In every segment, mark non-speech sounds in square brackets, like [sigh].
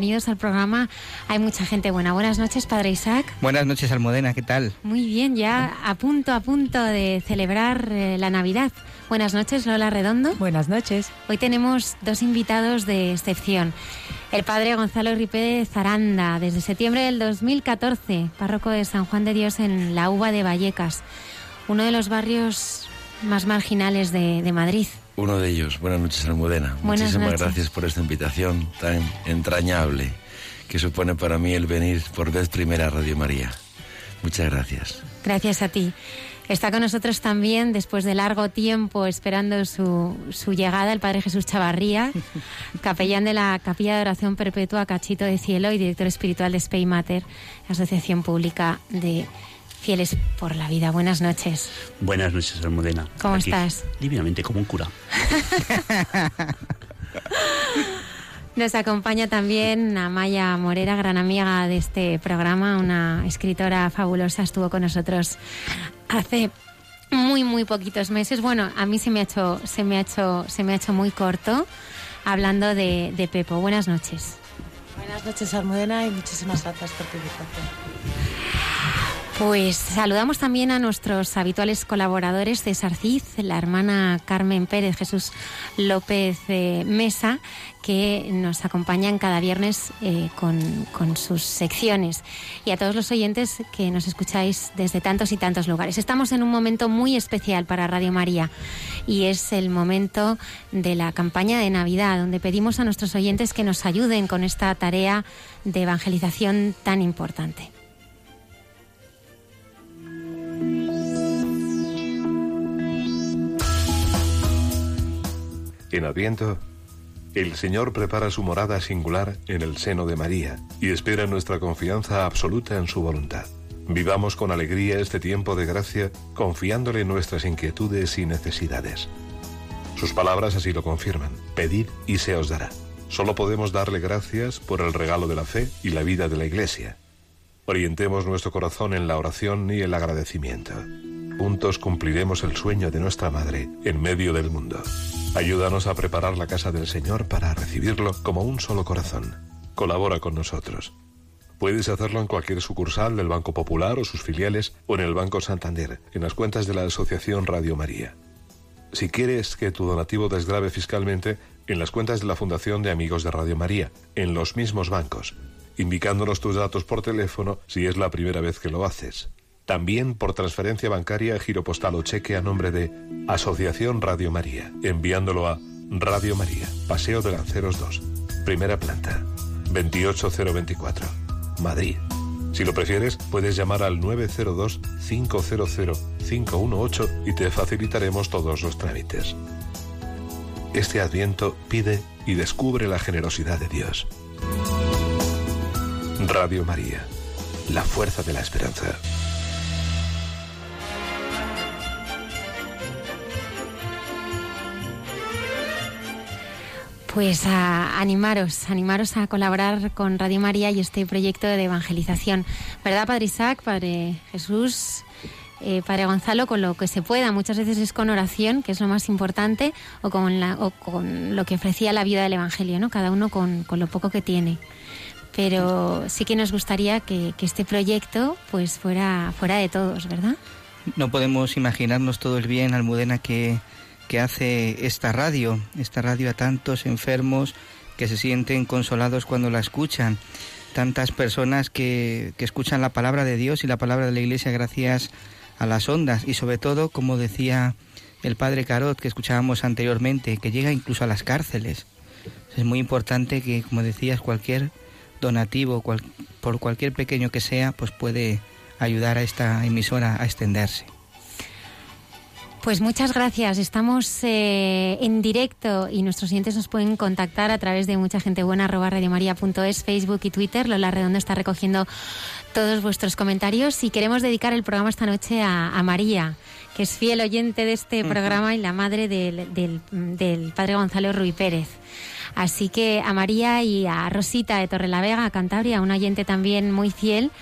Bienvenidos al programa. Hay mucha gente buena. Buenas noches, Padre Isaac. Buenas noches, Almudena, ¿qué tal? Muy bien, ya a punto, a punto de celebrar eh, la Navidad. Buenas noches, Lola Redondo. Buenas noches. Hoy tenemos dos invitados de excepción. El padre Gonzalo Ripe Zaranda, desde septiembre del 2014, párroco de San Juan de Dios en la Uva de Vallecas, uno de los barrios más marginales de, de Madrid. Uno de ellos. Buenas noches, Almudena. Buenas Muchísimas noches. gracias por esta invitación tan entrañable que supone para mí el venir por vez primera a Radio María. Muchas gracias. Gracias a ti. Está con nosotros también, después de largo tiempo esperando su, su llegada, el Padre Jesús Chavarría, [laughs] capellán de la Capilla de Oración Perpetua Cachito de Cielo y director espiritual de Spey Mater, Asociación Pública de Fieles por la Vida. Buenas noches. Buenas noches, Almudena. ¿Cómo Aquí, estás? Divinamente, como un cura. [laughs] Nos acompaña también Amaya Morera, gran amiga de este programa, una escritora fabulosa, estuvo con nosotros hace muy muy poquitos meses. Bueno, a mí se me ha hecho se me ha hecho se me ha hecho muy corto hablando de, de Pepo. Buenas noches. Buenas noches, Almudena, y muchísimas gracias por tu invitación. Pues saludamos también a nuestros habituales colaboradores César Cid, la hermana Carmen Pérez, Jesús López eh, Mesa, que nos acompañan cada viernes eh, con sus secciones. Y a todos los oyentes que nos escucháis desde tantos y tantos lugares. Estamos en un momento muy especial para Radio María y es el momento de la campaña de Navidad, donde pedimos a nuestros oyentes que nos ayuden con esta tarea de evangelización tan importante. En Adviento, el Señor prepara su morada singular en el seno de María y espera nuestra confianza absoluta en su voluntad. Vivamos con alegría este tiempo de gracia, confiándole nuestras inquietudes y necesidades. Sus palabras así lo confirman. Pedid y se os dará. Solo podemos darle gracias por el regalo de la fe y la vida de la Iglesia. Orientemos nuestro corazón en la oración y el agradecimiento. Juntos cumpliremos el sueño de nuestra Madre en medio del mundo. Ayúdanos a preparar la casa del Señor para recibirlo como un solo corazón. Colabora con nosotros. Puedes hacerlo en cualquier sucursal del Banco Popular o sus filiales o en el Banco Santander, en las cuentas de la Asociación Radio María. Si quieres que tu donativo desgrave fiscalmente, en las cuentas de la Fundación de Amigos de Radio María, en los mismos bancos, indicándonos tus datos por teléfono si es la primera vez que lo haces. También por transferencia bancaria, giro postal o cheque a nombre de Asociación Radio María, enviándolo a Radio María, Paseo de Lanceros 2, primera planta, 28024, Madrid. Si lo prefieres, puedes llamar al 902-500-518 y te facilitaremos todos los trámites. Este adviento pide y descubre la generosidad de Dios. Radio María, la fuerza de la esperanza. Pues a animaros, animaros a colaborar con Radio María y este proyecto de evangelización. ¿Verdad, Padre Isaac, Padre Jesús, eh, Padre Gonzalo? Con lo que se pueda. Muchas veces es con oración, que es lo más importante, o con, la, o con lo que ofrecía la vida del Evangelio, ¿no? Cada uno con, con lo poco que tiene. Pero sí que nos gustaría que, este proyecto pues fuera, fuera de todos, ¿verdad? No podemos imaginarnos todo el bien, Almudena, que, que hace esta radio, esta radio a tantos enfermos que se sienten consolados cuando la escuchan. Tantas personas que, que escuchan la palabra de Dios y la palabra de la Iglesia gracias a las ondas y sobre todo, como decía el padre Carot que escuchábamos anteriormente, que llega incluso a las cárceles. Es muy importante que, como decías, cualquier donativo, por cualquier pequeño que sea, pues puede ayudar a esta emisora a extenderse. Pues muchas gracias. Estamos eh, en directo y nuestros oyentes nos pueden contactar a través de mucha gente buena radiomaria.es, Facebook y Twitter. Lola Redondo está recogiendo todos vuestros comentarios y queremos dedicar el programa esta noche a, María, que es fiel oyente de este programa y la madre del, del padre Gonzalo Ruiz Pérez. Así que a María y a Rosita de Torrelavega, a Cantabria, un oyente también muy fiel,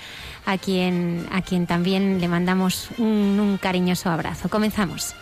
a quien, a quien también le mandamos un, un cariñoso abrazo. Comenzamos.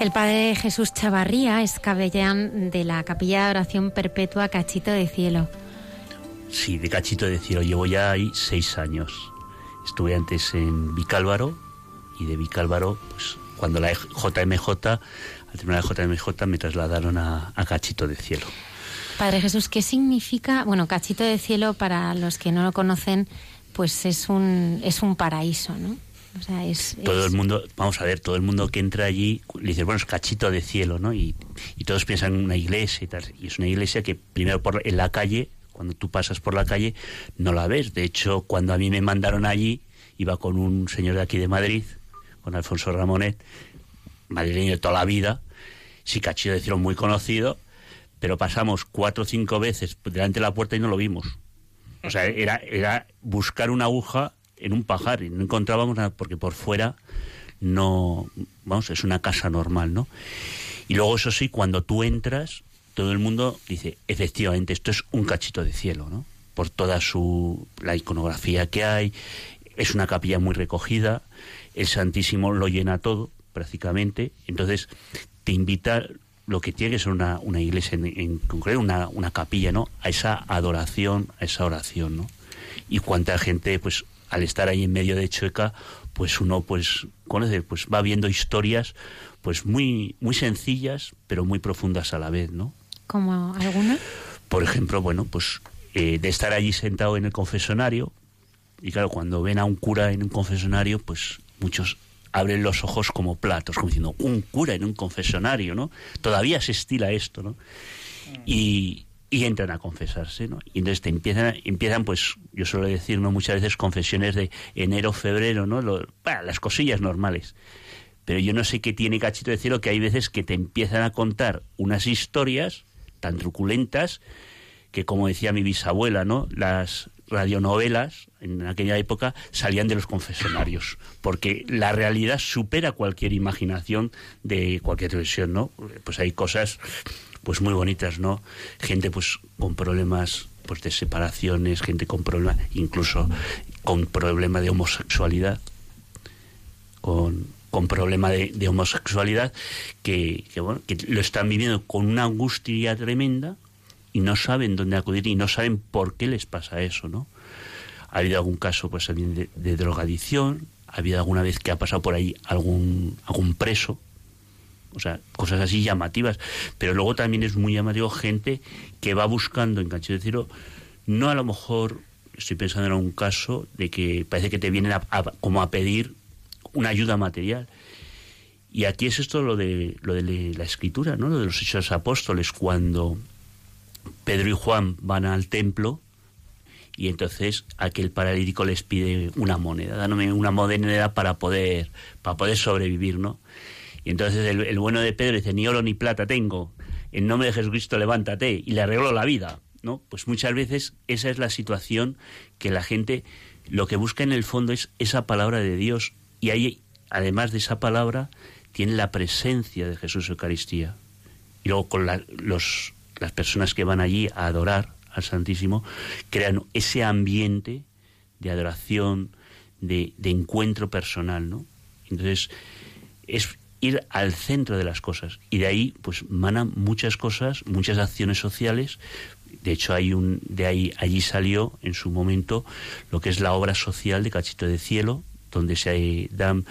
El padre Jesús Chavarría es capellán de la Capilla de Oración Perpetua Cachito de Cielo. Sí, de Cachito de Cielo. Llevo ya ahí seis años. Estuve antes en Vicálvaro y de Vicálvaro, pues cuando la JMJ al terminar el JMJ me trasladaron a, Cachito de Cielo. Padre Jesús, ¿qué significa? Bueno, Cachito de Cielo, para los que no lo conocen, pues es un, es un paraíso, ¿no? O sea, es, todo el mundo, vamos a ver, todo el mundo que entra allí le dice, bueno, es cachito de cielo, ¿no? Y, y, todos piensan en una iglesia y tal. Y es una iglesia que primero por, en la calle, cuando tú pasas por la calle, no la ves. De hecho, cuando a mí me mandaron allí, iba con un señor de aquí de Madrid, con Alfonso Ramonet, madrileño de toda la vida, sí cachillo de cielo muy conocido, pero pasamos cuatro o cinco veces delante de la puerta y no lo vimos. O sea, era, era buscar una aguja en un pajar y no encontrábamos nada porque por fuera no, vamos, es una casa normal, ¿no? Y luego eso sí, cuando tú entras, todo el mundo dice, efectivamente, esto es un cachito de cielo, ¿no? Por toda su, la iconografía que hay, es una capilla muy recogida, el Santísimo lo llena todo, prácticamente. Entonces, te invita, lo que tiene que ser una, una iglesia en, concreto, una, una, capilla, ¿no? A esa adoración, a esa oración, ¿no? Y cuánta gente, pues, al estar ahí en medio de Chueca, pues uno, pues, conoce, pues va viendo historias, pues muy, muy sencillas, pero muy profundas a la vez, ¿no? ¿Como alguna? Por ejemplo, bueno, pues eh, de estar allí sentado en el confesonario, y claro, cuando ven a un cura en un confesonario, pues muchos abren los ojos como platos, como diciendo, un cura en un confesonario, ¿no? Todavía se estila esto, ¿no? Y, y entran a confesarse, ¿no? Y entonces te empiezan, empiezan pues, yo suelo decir, ¿no? Muchas veces confesiones de enero, febrero, ¿no? las cosillas normales. Pero yo no sé qué tiene Cachito de Cielo, que hay veces que te empiezan a contar unas historias tan truculentas que, como decía mi bisabuela, ¿no? Las, radionovelas en aquella época salían de los confesionarios, porque la realidad supera cualquier imaginación de cualquier televisión, ¿no? Pues hay cosas pues muy bonitas, ¿no? Gente pues con problemas pues de separaciones, gente con problemas incluso con problema de homosexualidad, con, con problema de, de homosexualidad que, bueno, que lo están viviendo con una angustia tremenda y no saben dónde acudir y no saben por qué les pasa eso, ¿no? Ha habido algún caso pues también de, drogadicción, ha habido alguna vez que ha pasado por ahí algún, algún preso, o sea, cosas así llamativas, pero luego también es muy llamativo gente que va buscando en Cancho de no a lo mejor, estoy pensando en un caso de que parece que te vienen como a pedir una ayuda material, y aquí es esto lo de, lo de la escritura, ¿no? Lo de los hechos apóstoles, cuando Pedro y Juan van al templo y entonces aquel paralítico les pide una moneda, dándome una moneda para poder, para poder sobrevivir, ¿no? Y entonces el, bueno de Pedro dice, ni oro ni plata tengo, en nombre de Jesucristo levántate, y le arregló la vida, ¿no? Pues muchas veces esa es la situación que la gente lo que busca en el fondo es esa palabra de Dios, y ahí, además de esa palabra, tiene la presencia de Jesús Eucaristía. Y luego con los las personas que van allí a adorar al Santísimo, crean ese ambiente de adoración, de, encuentro personal, ¿no? Entonces, es ir al centro de las cosas. Y de ahí, pues, manan muchas cosas, muchas acciones sociales. De hecho, hay un, de ahí, allí salió en su momento lo que es la obra social de Cachito de Cielo, donde se dan,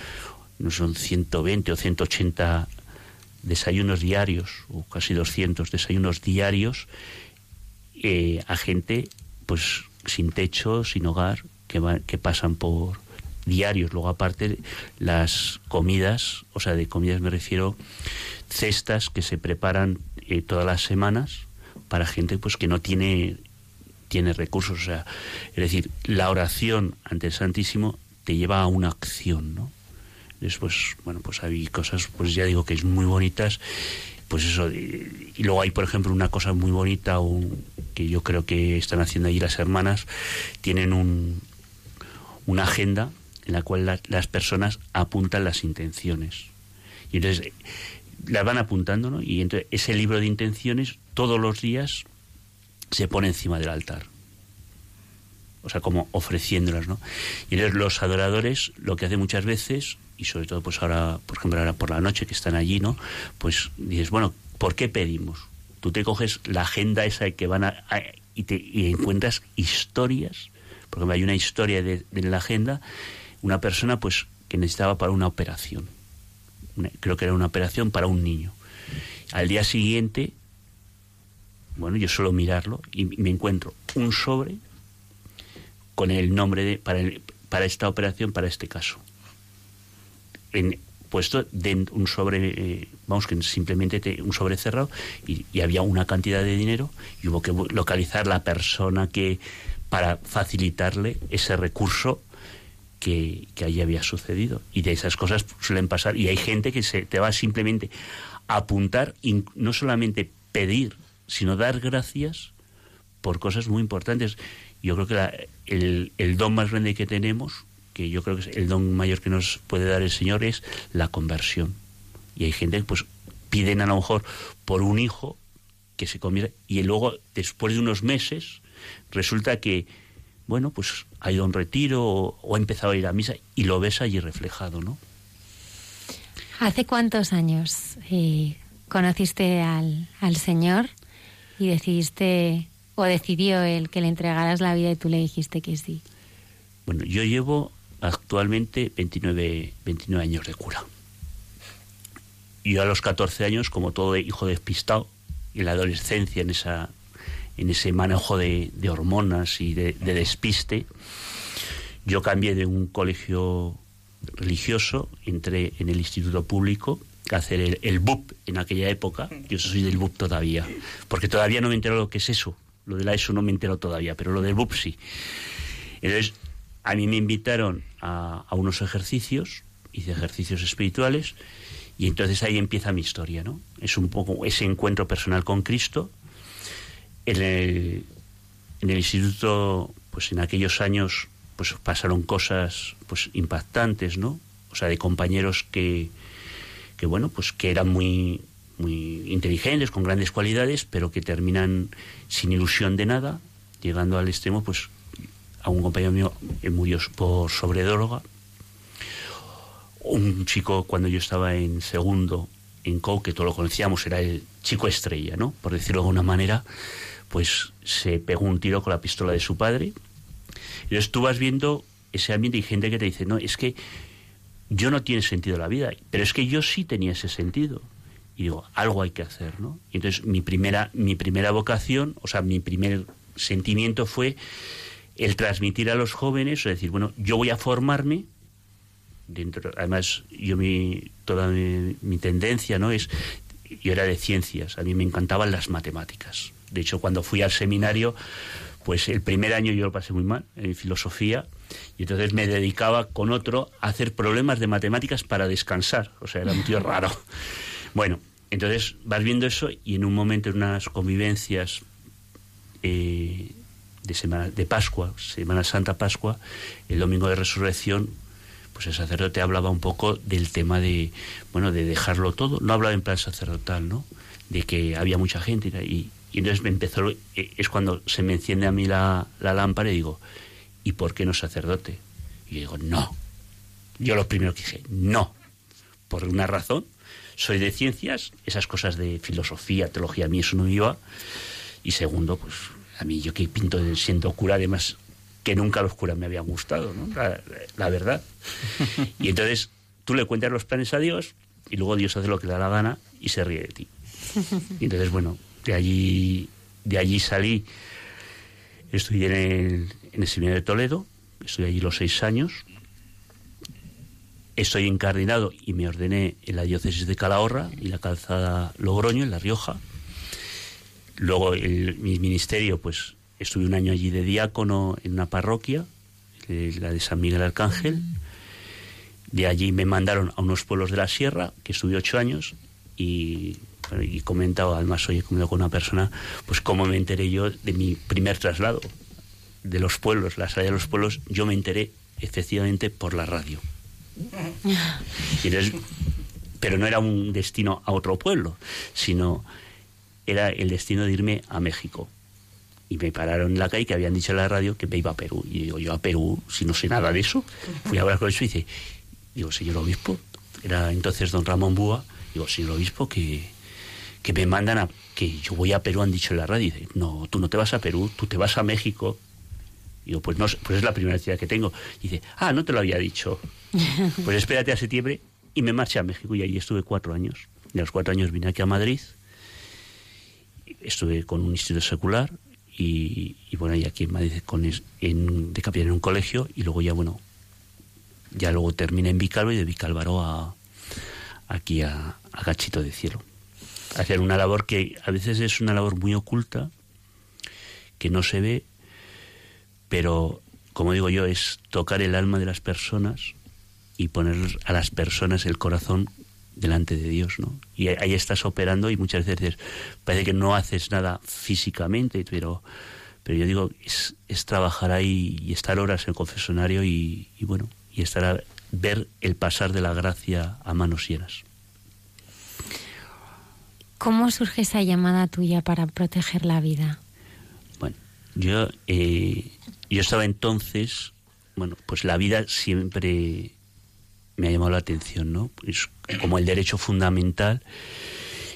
no son 120 o 180 desayunos diarios, o casi 200 desayunos diarios, eh, a gente pues sin techo, sin hogar, que, que pasan por diarios. Luego aparte las comidas, o sea, de comidas me refiero cestas que se preparan eh, todas las semanas para gente pues que no tiene tiene recursos, o sea, es decir, la oración ante el Santísimo te lleva a una acción, ¿no? Después, bueno, pues hay cosas, pues ya digo que es muy bonitas. Pues eso, y, luego hay, por ejemplo, una cosa muy bonita que yo creo que están haciendo allí las hermanas, tienen un, una agenda en la cual las personas apuntan las intenciones. Y entonces las van apuntando, ¿no? Y entonces ese libro de intenciones todos los días se pone encima del altar o sea, como ofreciéndolas, ¿no? Y entonces los adoradores lo que hacen muchas veces, y sobre todo pues ahora, por ejemplo, ahora por la noche que están allí, ¿no? Pues dices, bueno, ¿por qué pedimos? Tú te coges la agenda esa que van a, y, te, y encuentras historias, por ejemplo, hay una historia de, la agenda, una persona pues que necesitaba para una operación, creo que era una operación para un niño. Al día siguiente, bueno, yo suelo mirarlo y me encuentro un sobre con el nombre de, para, para esta operación, para este caso. En, puesto dentro un sobre, eh, vamos, que simplemente un sobre cerrado y, había una cantidad de dinero y hubo que localizar la persona que para facilitarle ese recurso que, que allí había sucedido. Y de esas cosas suelen pasar. Y hay gente que se te va simplemente a apuntar, no solamente pedir, sino dar gracias por cosas muy importantes yo creo que el, el don más grande que tenemos, que yo creo que es el don mayor que nos puede dar el Señor, es la conversión. Y hay gente que pues piden a lo mejor por un hijo que se convierta y luego después de unos meses resulta que bueno pues ha ido a un retiro o, ha empezado a ir a misa y lo ves allí reflejado no hace cuántos años eh, conociste al, al Señor y decidiste, o decidió él que le entregaras la vida y tú le dijiste que sí? Bueno, yo llevo actualmente 29, 29 años de cura. Yo a los 14 años, como todo hijo despistado, en la adolescencia, en, esa, en ese manejo de, hormonas y de, despiste, yo cambié de un colegio religioso, entré en el instituto público a hacer el, el, BUP en aquella época. Yo soy del BUP todavía, porque todavía no me entero lo que es eso. Lo de la ESO no me entero todavía, pero lo del BUP sí. Entonces, a mí me invitaron a, a unos ejercicios, hice ejercicios espirituales, y entonces ahí empieza mi historia, ¿no? Es un poco ese encuentro personal con Cristo. En el, instituto, pues en aquellos años, pues pasaron cosas pues impactantes, ¿no? O sea, de compañeros que, que bueno, pues que eran muy, muy inteligentes, con grandes cualidades, pero que terminan sin ilusión de nada, llegando al extremo, pues a un compañero mío murió por sobredroga un chico cuando yo estaba en segundo en COU, que todos lo conocíamos, era el chico estrella, ¿no? Por decirlo de alguna manera, pues se pegó un tiro con la pistola de su padre. Entonces tú vas viendo ese ambiente y gente que te dice, no, es que yo no tiene sentido la vida, pero es que yo sí tenía ese sentido. Y digo, algo hay que hacer, ¿no? Y entonces mi primera, mi primera vocación, o sea, mi primer sentimiento fue el transmitir a los jóvenes, o decir, bueno, yo voy a formarme dentro además yo mi toda mi, tendencia no es yo era de ciencias a mí me encantaban las matemáticas de hecho cuando fui al seminario pues el primer año yo lo pasé muy mal en filosofía y entonces me dedicaba con otro a hacer problemas de matemáticas para descansar o sea era un tío raro [laughs] bueno entonces vas viendo eso y en un momento en unas convivencias eh, de semana de Pascua Semana Santa Pascua el domingo de Resurrección pues el sacerdote hablaba un poco del tema de, bueno, de dejarlo todo. No hablaba en plan sacerdotal, ¿no? De que había mucha gente y, y entonces me empezó, eh, es cuando se me enciende a mí la, la lámpara y digo, ¿y por qué no sacerdote? Y yo digo, no. Yo lo primero que dije, no. Por una razón, soy de ciencias, esas cosas de filosofía, teología, a mí eso no me iba. Y segundo, pues a mí yo que pinto siendo cura, además que nunca los curas me habían gustado, ¿no? La, verdad. Y entonces tú le cuentas los planes a Dios y luego Dios hace lo que le da la gana y se ríe de ti. Y entonces, bueno, de allí, de allí salí, estudié en el, en el seminario de Toledo, estuve allí los seis años, estoy encardinado y me ordené en la diócesis de Calahorra y la calzada Logroño, en La Rioja. Luego el, mi ministerio, pues Estuve un año allí de diácono en una parroquia, la de San Miguel Arcángel. De allí me mandaron a unos pueblos de la sierra, que estuve ocho años, y, he comentado, además hoy he comentado con una persona, pues cómo me enteré yo de mi primer traslado de los pueblos, la salida de los pueblos, yo me enteré efectivamente por la radio. pero no era un destino a otro pueblo, sino era el destino de irme a México y me pararon en la calle que habían dicho en la radio que me iba a Perú. Y digo, yo a Perú, si no sé nada de eso, fui a hablar con el y digo, señor obispo, era entonces don Ramón Búa, digo, señor obispo, que, que me mandan a, que yo voy a Perú, han dicho en la radio. Y dice, no, tú no te vas a Perú, tú te vas a México. Digo, pues no, pues es la primera ciudad que tengo. Y dice, ah, no te lo había dicho. [laughs] Pues espérate a septiembre y me marché a México y allí estuve cuatro años. Y a los cuatro años vine aquí a Madrid. Estuve con un instituto secular, y, bueno, y aquí en Madrid con en, de capellán en un colegio y luego ya, bueno, ya luego terminé en Vicálvaro y de Vicálvaro a, aquí a, a Gachito de Cielo. Hacer una labor que a veces es una labor muy oculta, que no se ve, pero como digo yo, es tocar el alma de las personas y poner a las personas el corazón delante de Dios, ¿no? Y ahí estás operando y muchas veces parece que no haces nada físicamente, pero, pero yo digo, es, es trabajar ahí y estar horas en el confesonario y, bueno, y estar a ver el pasar de la gracia a manos llenas. ¿Cómo surge esa llamada tuya para proteger la vida? Bueno, yo, eh, yo estaba entonces, bueno, pues la vida siempre me ha llamado la atención, ¿no? Pues como el derecho fundamental.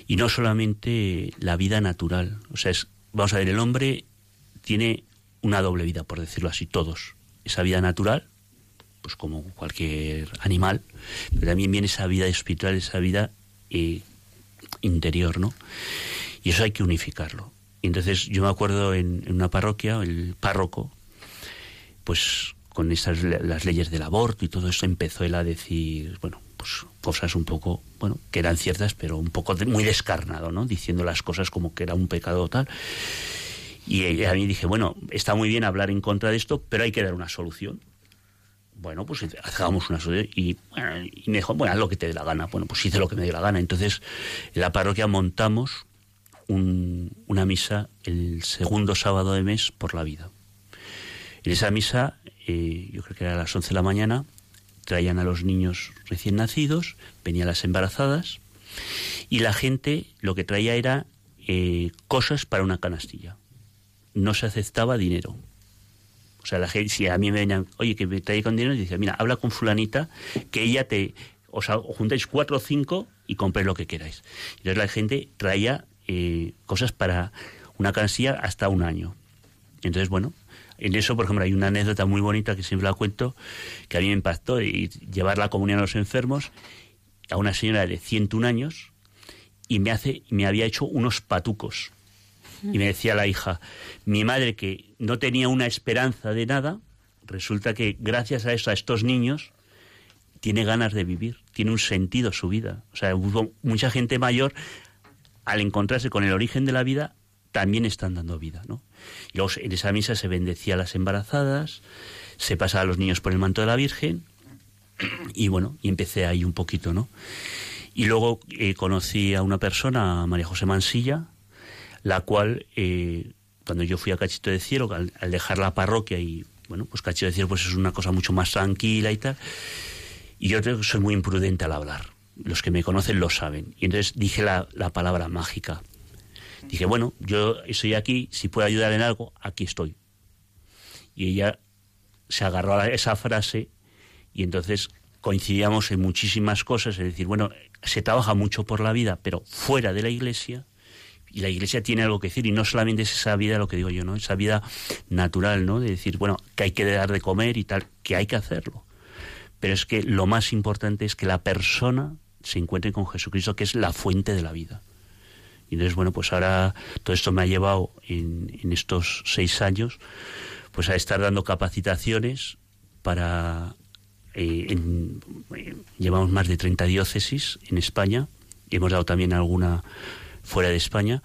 Y no solamente la vida natural. O sea, es, vamos a ver, el hombre tiene una doble vida, por decirlo así, todos. Esa vida natural, pues como cualquier animal, pero también viene esa vida espiritual, esa vida eh, interior, ¿no? Y eso hay que unificarlo. Y entonces yo me acuerdo en, una parroquia, el párroco, pues con esas las leyes del aborto y todo eso empezó él a decir, bueno, pues cosas un poco, bueno, que eran ciertas, pero un poco muy descarnado, ¿no? Diciendo las cosas como que era un pecado tal. Y a mí dije, bueno, está muy bien hablar en contra de esto, pero hay que dar una solución. Bueno, pues hagamos una. Y, y me dijo, bueno, haz lo que te dé la gana. Bueno, pues hice lo que me dio la gana. Entonces, en la parroquia montamos un, una misa el segundo sábado de mes por la vida. En esa misa, eh, yo creo que era a las 11 de la mañana, traían a los niños recién nacidos, venían las embarazadas, y la gente lo que traía era eh, cosas para una canastilla. No se aceptaba dinero. O sea, la gente, si a mí me venían, oye, que me trae con dinero, y dice, mira, habla con fulanita, que ella te, o sea, juntáis cuatro o cinco y compréis lo que queráis. Entonces la gente traía eh, cosas para una canastilla hasta un año. Entonces, bueno, en eso, por ejemplo, hay una anécdota muy bonita que siempre la cuento, que a mí me impactó, y llevar la comunión a los enfermos, a una señora de 101 años, y me, hace, me había hecho unos patucos. Y me decía la hija, mi madre que no tenía una esperanza de nada, resulta que gracias a eso, a estos niños, tiene ganas de vivir, tiene un sentido su vida. O sea, hubo mucha gente mayor, al encontrarse con el origen de la vida, también están dando vida, ¿no? Y luego en esa misa se bendecía a las embarazadas, se pasaba a los niños por el manto de la Virgen, y bueno, y empecé ahí un poquito, ¿no? Y luego eh, conocí a una persona, María José Mansilla, la cual, eh, cuando yo fui a Cachito de Cielo, al, dejar la parroquia y, bueno, pues Cachito de Cielo pues es una cosa mucho más tranquila y tal, y yo creo que soy muy imprudente al hablar. Los que me conocen lo saben. Y entonces dije la, la palabra mágica. Dije, bueno, yo estoy aquí, si puedo ayudar en algo, aquí estoy. Y ella se agarró a esa frase y entonces coincidíamos en muchísimas cosas, es decir, bueno, se trabaja mucho por la vida, pero fuera de la iglesia, y la iglesia tiene algo que decir, y no solamente es esa vida, lo que digo yo, ¿no? Esa vida natural, ¿no? De decir, bueno, que hay que dar de comer y tal, que hay que hacerlo. Pero es que lo más importante es que la persona se encuentre con Jesucristo, que es la fuente de la vida. Y entonces, bueno, pues ahora todo esto me ha llevado en, estos seis años, pues a estar dando capacitaciones para eh, en, eh, llevamos más de 30 diócesis en España y hemos dado también alguna fuera de España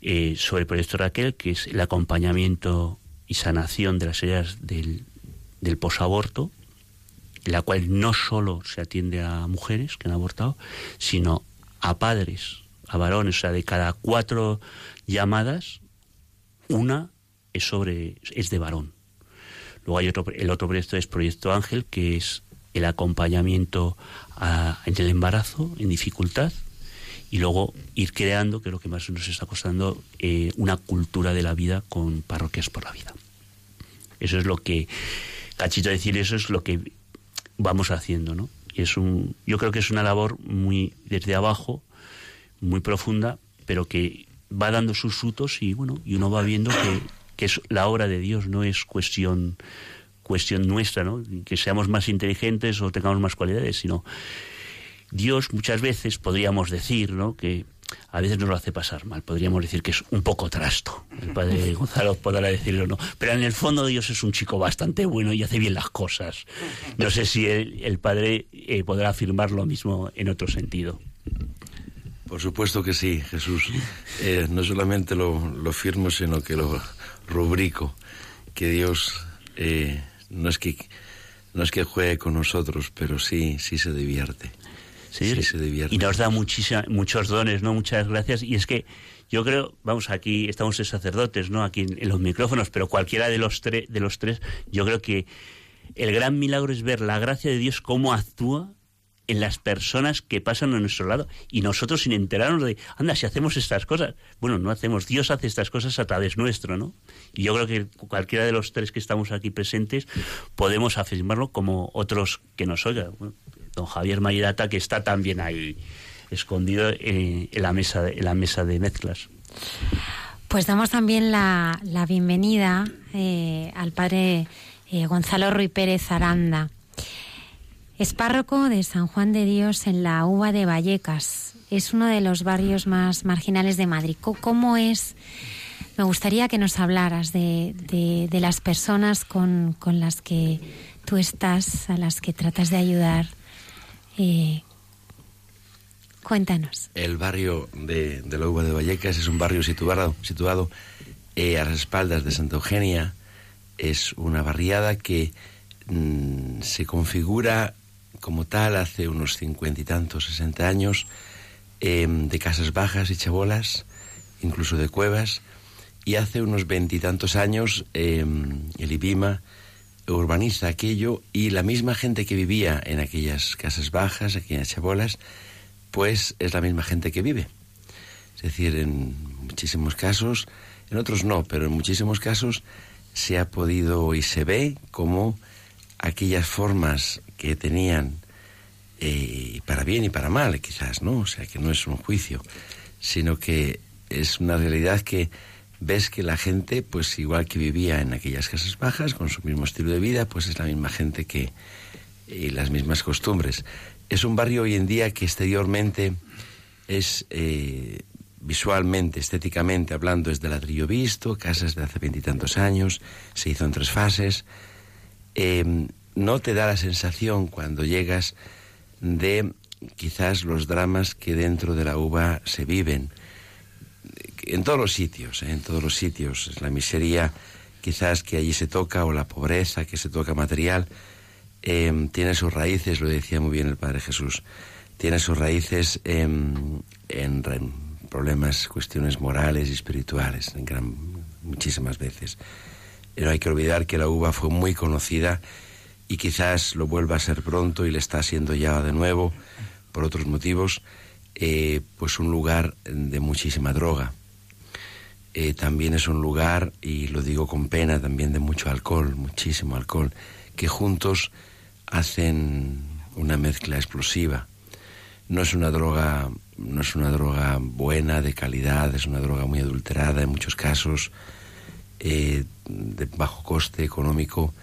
eh, sobre el proyecto Raquel, que es el acompañamiento y sanación de las heridas del, posaborto, la cual no solo se atiende a mujeres que han abortado, sino a padres, a varones, o sea, de cada cuatro llamadas, una es sobre es de varón. Luego hay otro, el otro proyecto es Proyecto Ángel, que es el acompañamiento a, en el embarazo, en dificultad, y luego ir creando, que es lo que más nos está costando, eh, una cultura de la vida con parroquias por la vida. Eso es lo que, cachito decir, eso es lo que vamos haciendo, ¿no? Y es un, yo creo que es una labor muy desde abajo, muy profunda, pero que va dando sus frutos y bueno, y uno va viendo que, que es la obra de Dios, no es cuestión cuestión nuestra, ¿no? Que seamos más inteligentes o tengamos más cualidades, sino Dios muchas veces podríamos decir, ¿no? Que a veces nos lo hace pasar mal. Podríamos decir que es un poco trasto. El padre [laughs] Gonzalo podrá decirlo no. Pero en el fondo Dios es un chico bastante bueno y hace bien las cosas. No sé si el, el padre eh, podrá afirmar lo mismo en otro sentido. Por supuesto que sí, Jesús. Eh, no solamente lo, lo, firmo, sino que lo rubrico. Que Dios eh, no, es que, no es que juegue con nosotros, pero sí, sí se divierte. Sí, sí se divierte. Y nos da muchos dones, ¿no? Muchas gracias. Y es que yo creo, vamos, aquí estamos de sacerdotes, ¿no? Aquí en, en los micrófonos, pero cualquiera de los, de los tres, yo creo que el gran milagro es ver la gracia de Dios cómo actúa en las personas que pasan a nuestro lado y nosotros sin enterarnos de, anda, si hacemos estas cosas. Bueno, no hacemos, Dios hace estas cosas a través nuestro, ¿no? Y yo creo que cualquiera de los tres que estamos aquí presentes podemos afirmarlo como otros que nos oigan. Bueno, don Javier Mayerata, que está también ahí escondido en, la mesa de, en la mesa de mezclas. Pues damos también la, bienvenida eh, al padre eh, Gonzalo Ruy Pérez Aranda. Es párroco de San Juan de Dios en la Uva de Vallecas. Es uno de los barrios más marginales de Madrid. ¿Cómo es? Me gustaría que nos hablaras de, de, las personas con, con, las que tú estás, a las que tratas de ayudar. Eh, cuéntanos. El barrio de, de, de Vallecas es un barrio situado, situado eh, a las espaldas de Santa Eugenia. Es una barriada que mm, se configura como tal hace unos cincuenta y tantos, sesenta años, em, de casas bajas y chabolas, incluso de cuevas, y hace unos veintitantos años em, el IBIMA urbaniza aquello y la misma gente que vivía en aquellas casas bajas, aquellas chabolas, pues es la misma gente que vive. Es decir, en muchísimos casos, en otros no, pero en muchísimos casos se ha podido y se ve como aquellas formas que tenían, eh, para bien y para mal, quizás, ¿no? O sea, que no es un juicio, sino que es una realidad que ves que la gente, pues igual que vivía en aquellas casas bajas, con su mismo estilo de vida, pues es la misma gente que y las mismas costumbres. Es un barrio hoy en día que exteriormente es eh, visualmente, estéticamente hablando, es de ladrillo visto, casas de hace veintitantos años, se hizo en tres fases. Em, no te da la sensación cuando llegas de quizás los dramas que dentro de la uva se viven. En todos los sitios, ¿eh? en todos los sitios. La miseria quizás que allí se toca o la pobreza que se toca material em, tiene sus raíces, lo decía muy bien el Padre Jesús, tiene sus raíces en, en problemas, cuestiones morales y espirituales, en gran, muchísimas veces. Pero hay que olvidar que la uva fue muy conocida y quizás lo vuelva a ser pronto y le está siendo ya de nuevo, por otros motivos, eh, pues un lugar de muchísima droga. Eh, también es un lugar, y lo digo con pena, también de mucho alcohol, muchísimo alcohol, que juntos hacen una mezcla explosiva. No es una droga, no es una droga buena, de calidad, es una droga muy adulterada en muchos casos eh, de bajo coste económico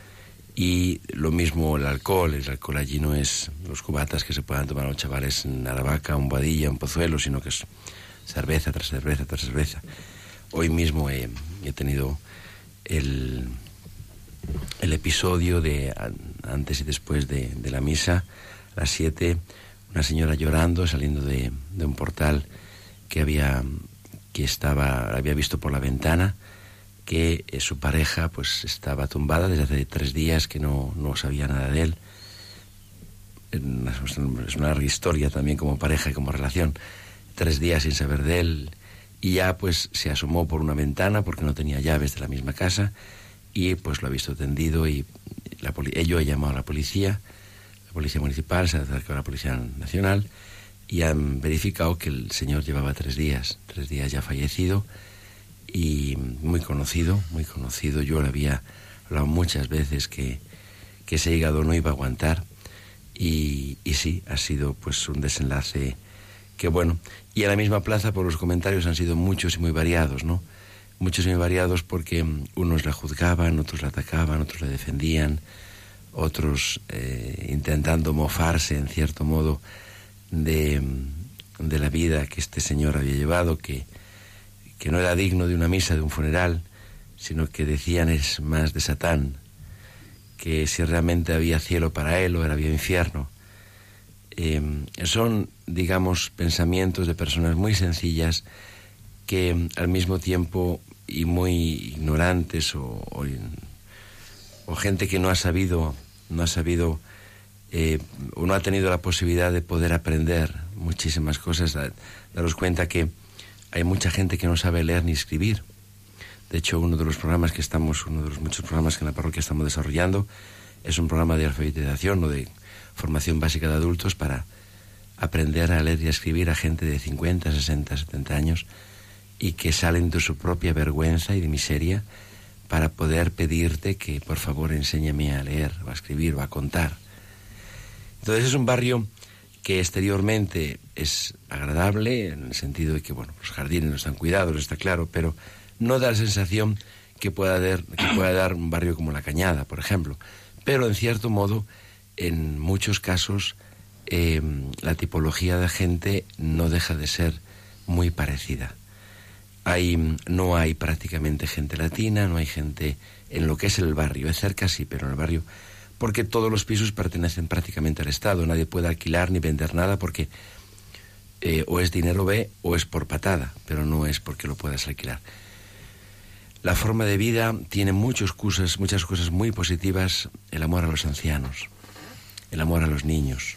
y lo mismo el alcohol, el alcohol allí no es los cubatas que se puedan tomar los chavales en Aravaca, un Boadilla, un Pozuelo, sino que es cerveza tras cerveza tras cerveza. Hoy mismo he, tenido el, episodio de antes y después de, la misa, a las siete, una señora llorando saliendo de, de un portal que había que estaba había visto por la ventana que eh, su pareja pues estaba tumbada desde hace tres días que no, no sabía nada de él. Es una larga historia también como pareja y como relación. Tres días sin saber de él y ya pues se asomó por una ventana porque no tenía llaves de la misma casa y pues lo ha visto tendido y la ello ha llamado a la policía, la policía municipal, se ha acercado a la policía nacional y han verificado que el señor llevaba tres días, tres días ya fallecido y muy conocido, muy conocido. Yo le había hablado muchas veces que, que ese hígado no iba a aguantar y, y, sí, ha sido pues un desenlace que bueno. Y en la misma plaza por los comentarios han sido muchos y muy variados, ¿no? Muchos y muy variados porque unos la juzgaban, otros la atacaban, otros la defendían, otros eh, intentando mofarse en cierto modo de, de la vida que este señor había llevado, que que no era digno de una misa, de un funeral, sino que decían es más de Satán, que si realmente había cielo para él o era había infierno. Em, son, digamos, pensamientos de personas muy sencillas que al mismo tiempo y muy ignorantes o, o, gente que no ha sabido, no ha sabido eh, o no ha tenido la posibilidad de poder aprender muchísimas cosas, daros cuenta que hay mucha gente que no sabe leer ni escribir. De hecho, uno de los programas que estamos, uno de los muchos programas que en la parroquia estamos desarrollando, es un programa de alfabetización o de formación básica de adultos para aprender a leer y a escribir a gente de 50, 60, 70 años y que salen de su propia vergüenza y de miseria para poder pedirte que por favor enséñame a leer o a escribir o a contar. Entonces es un barrio que exteriormente es agradable, en el sentido de que, bueno, los jardines no están cuidados, está claro, pero no da la sensación que pueda, dar, que pueda dar un barrio como La Cañada, por ejemplo. Pero, en cierto modo, en muchos casos, em, la tipología de gente no deja de ser muy parecida. Hay, no hay prácticamente gente latina, no hay gente en lo que es el barrio, es cerca sí, pero en el barrio porque todos los pisos pertenecen prácticamente al Estado. Nadie puede alquilar ni vender nada porque eh, o es dinero B o es por patada, pero no es porque lo puedas alquilar. La forma de vida tiene muchas cosas, muchas cosas muy positivas. El amor a los ancianos, el amor a los niños,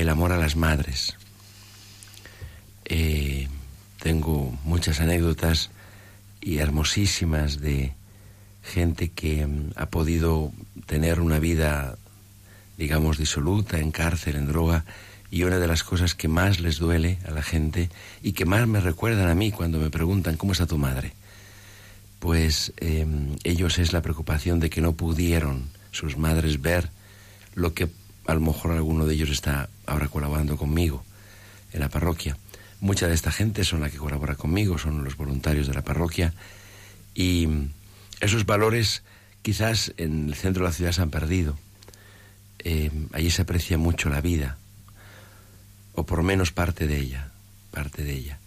el amor a las madres. Eh, tengo muchas anécdotas y hermosísimas de gente que mm, ha podido tener una vida, digamos, disoluta, en cárcel, en droga, y una de las cosas que más les duele a la gente y que más me recuerdan a mí cuando me preguntan, ¿cómo está tu madre? Pues em, ellos es la preocupación de que no pudieron sus madres ver lo que a lo mejor alguno de ellos está ahora colaborando conmigo en la parroquia. Mucha de esta gente son la que colabora conmigo, son los voluntarios de la parroquia y esos valores quizás en el centro de la ciudad se han perdido. Eh, allí se aprecia mucho la vida, o por menos parte de ella, parte de ella.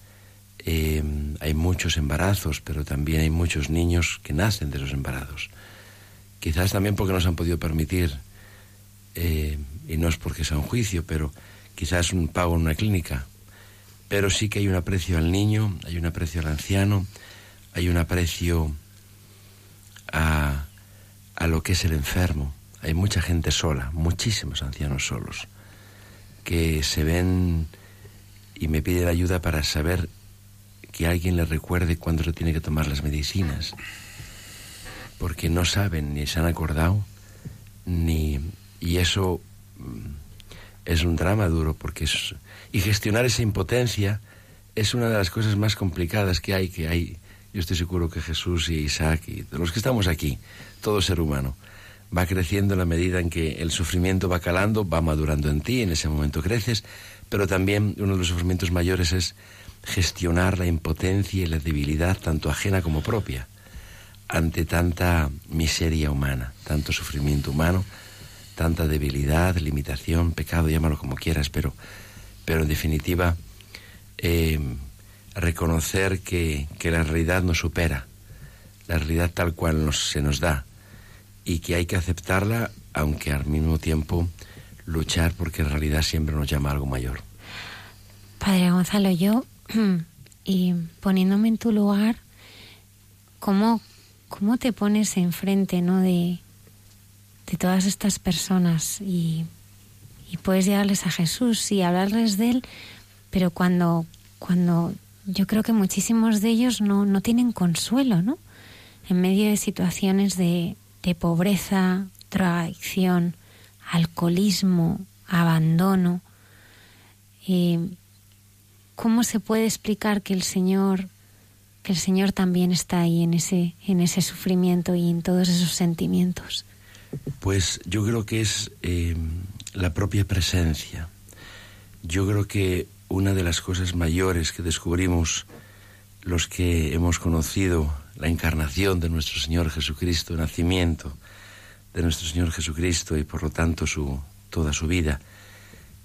Eh, hay muchos embarazos, pero también hay muchos niños que nacen de esos embarazos. Quizás también porque no se han podido permitir, eh, y no es porque sea un juicio, pero quizás un pago en una clínica. Pero sí que hay un aprecio al niño, hay un aprecio al anciano, hay un aprecio a, a lo que es el enfermo. Hay mucha gente sola, muchísimos ancianos solos, que se ven y me piden ayuda para saber que alguien les recuerde cuándo se tiene que tomar las medicinas, porque no saben ni se han acordado, ni y eso mm, es un drama duro, porque y gestionar esa impotencia es una de las cosas más complicadas que hay, que hay yo estoy seguro que Jesús y Isaac y los que estamos aquí, todo ser humano, va creciendo en la medida en que el sufrimiento va calando, va madurando en ti, en ese momento creces, pero también uno de los sufrimientos mayores es gestionar la impotencia y la debilidad, tanto ajena como propia, ante tanta miseria humana, tanto sufrimiento humano, tanta debilidad, limitación, pecado, llámalo como quieras, pero, pero en definitiva, eh, reconocer que, la realidad nos supera, la realidad tal cual nos, se nos da, y que hay que aceptarla, aunque al mismo tiempo luchar porque en realidad siempre nos llama algo mayor. Padre Gonzalo, yo, [clears throat] y poniéndome en tu lugar, ¿cómo, cómo te pones enfrente ¿no? de, de todas estas personas y, y puedes llevarles a Jesús y hablarles de Él, pero cuando, cuando yo creo que muchísimos de ellos no, no tienen consuelo, ¿no? En medio de situaciones de, de pobreza, traición, alcoholismo, abandono. ¿Cómo se puede explicar que el Señor, que el Señor también está ahí en ese, en ese sufrimiento y en todos esos sentimientos? Pues yo creo que es eh, la propia presencia. Yo creo que una de las cosas mayores que descubrimos los que hemos conocido la encarnación de nuestro Señor Jesucristo, el nacimiento de nuestro Señor Jesucristo y por lo tanto su, toda su vida,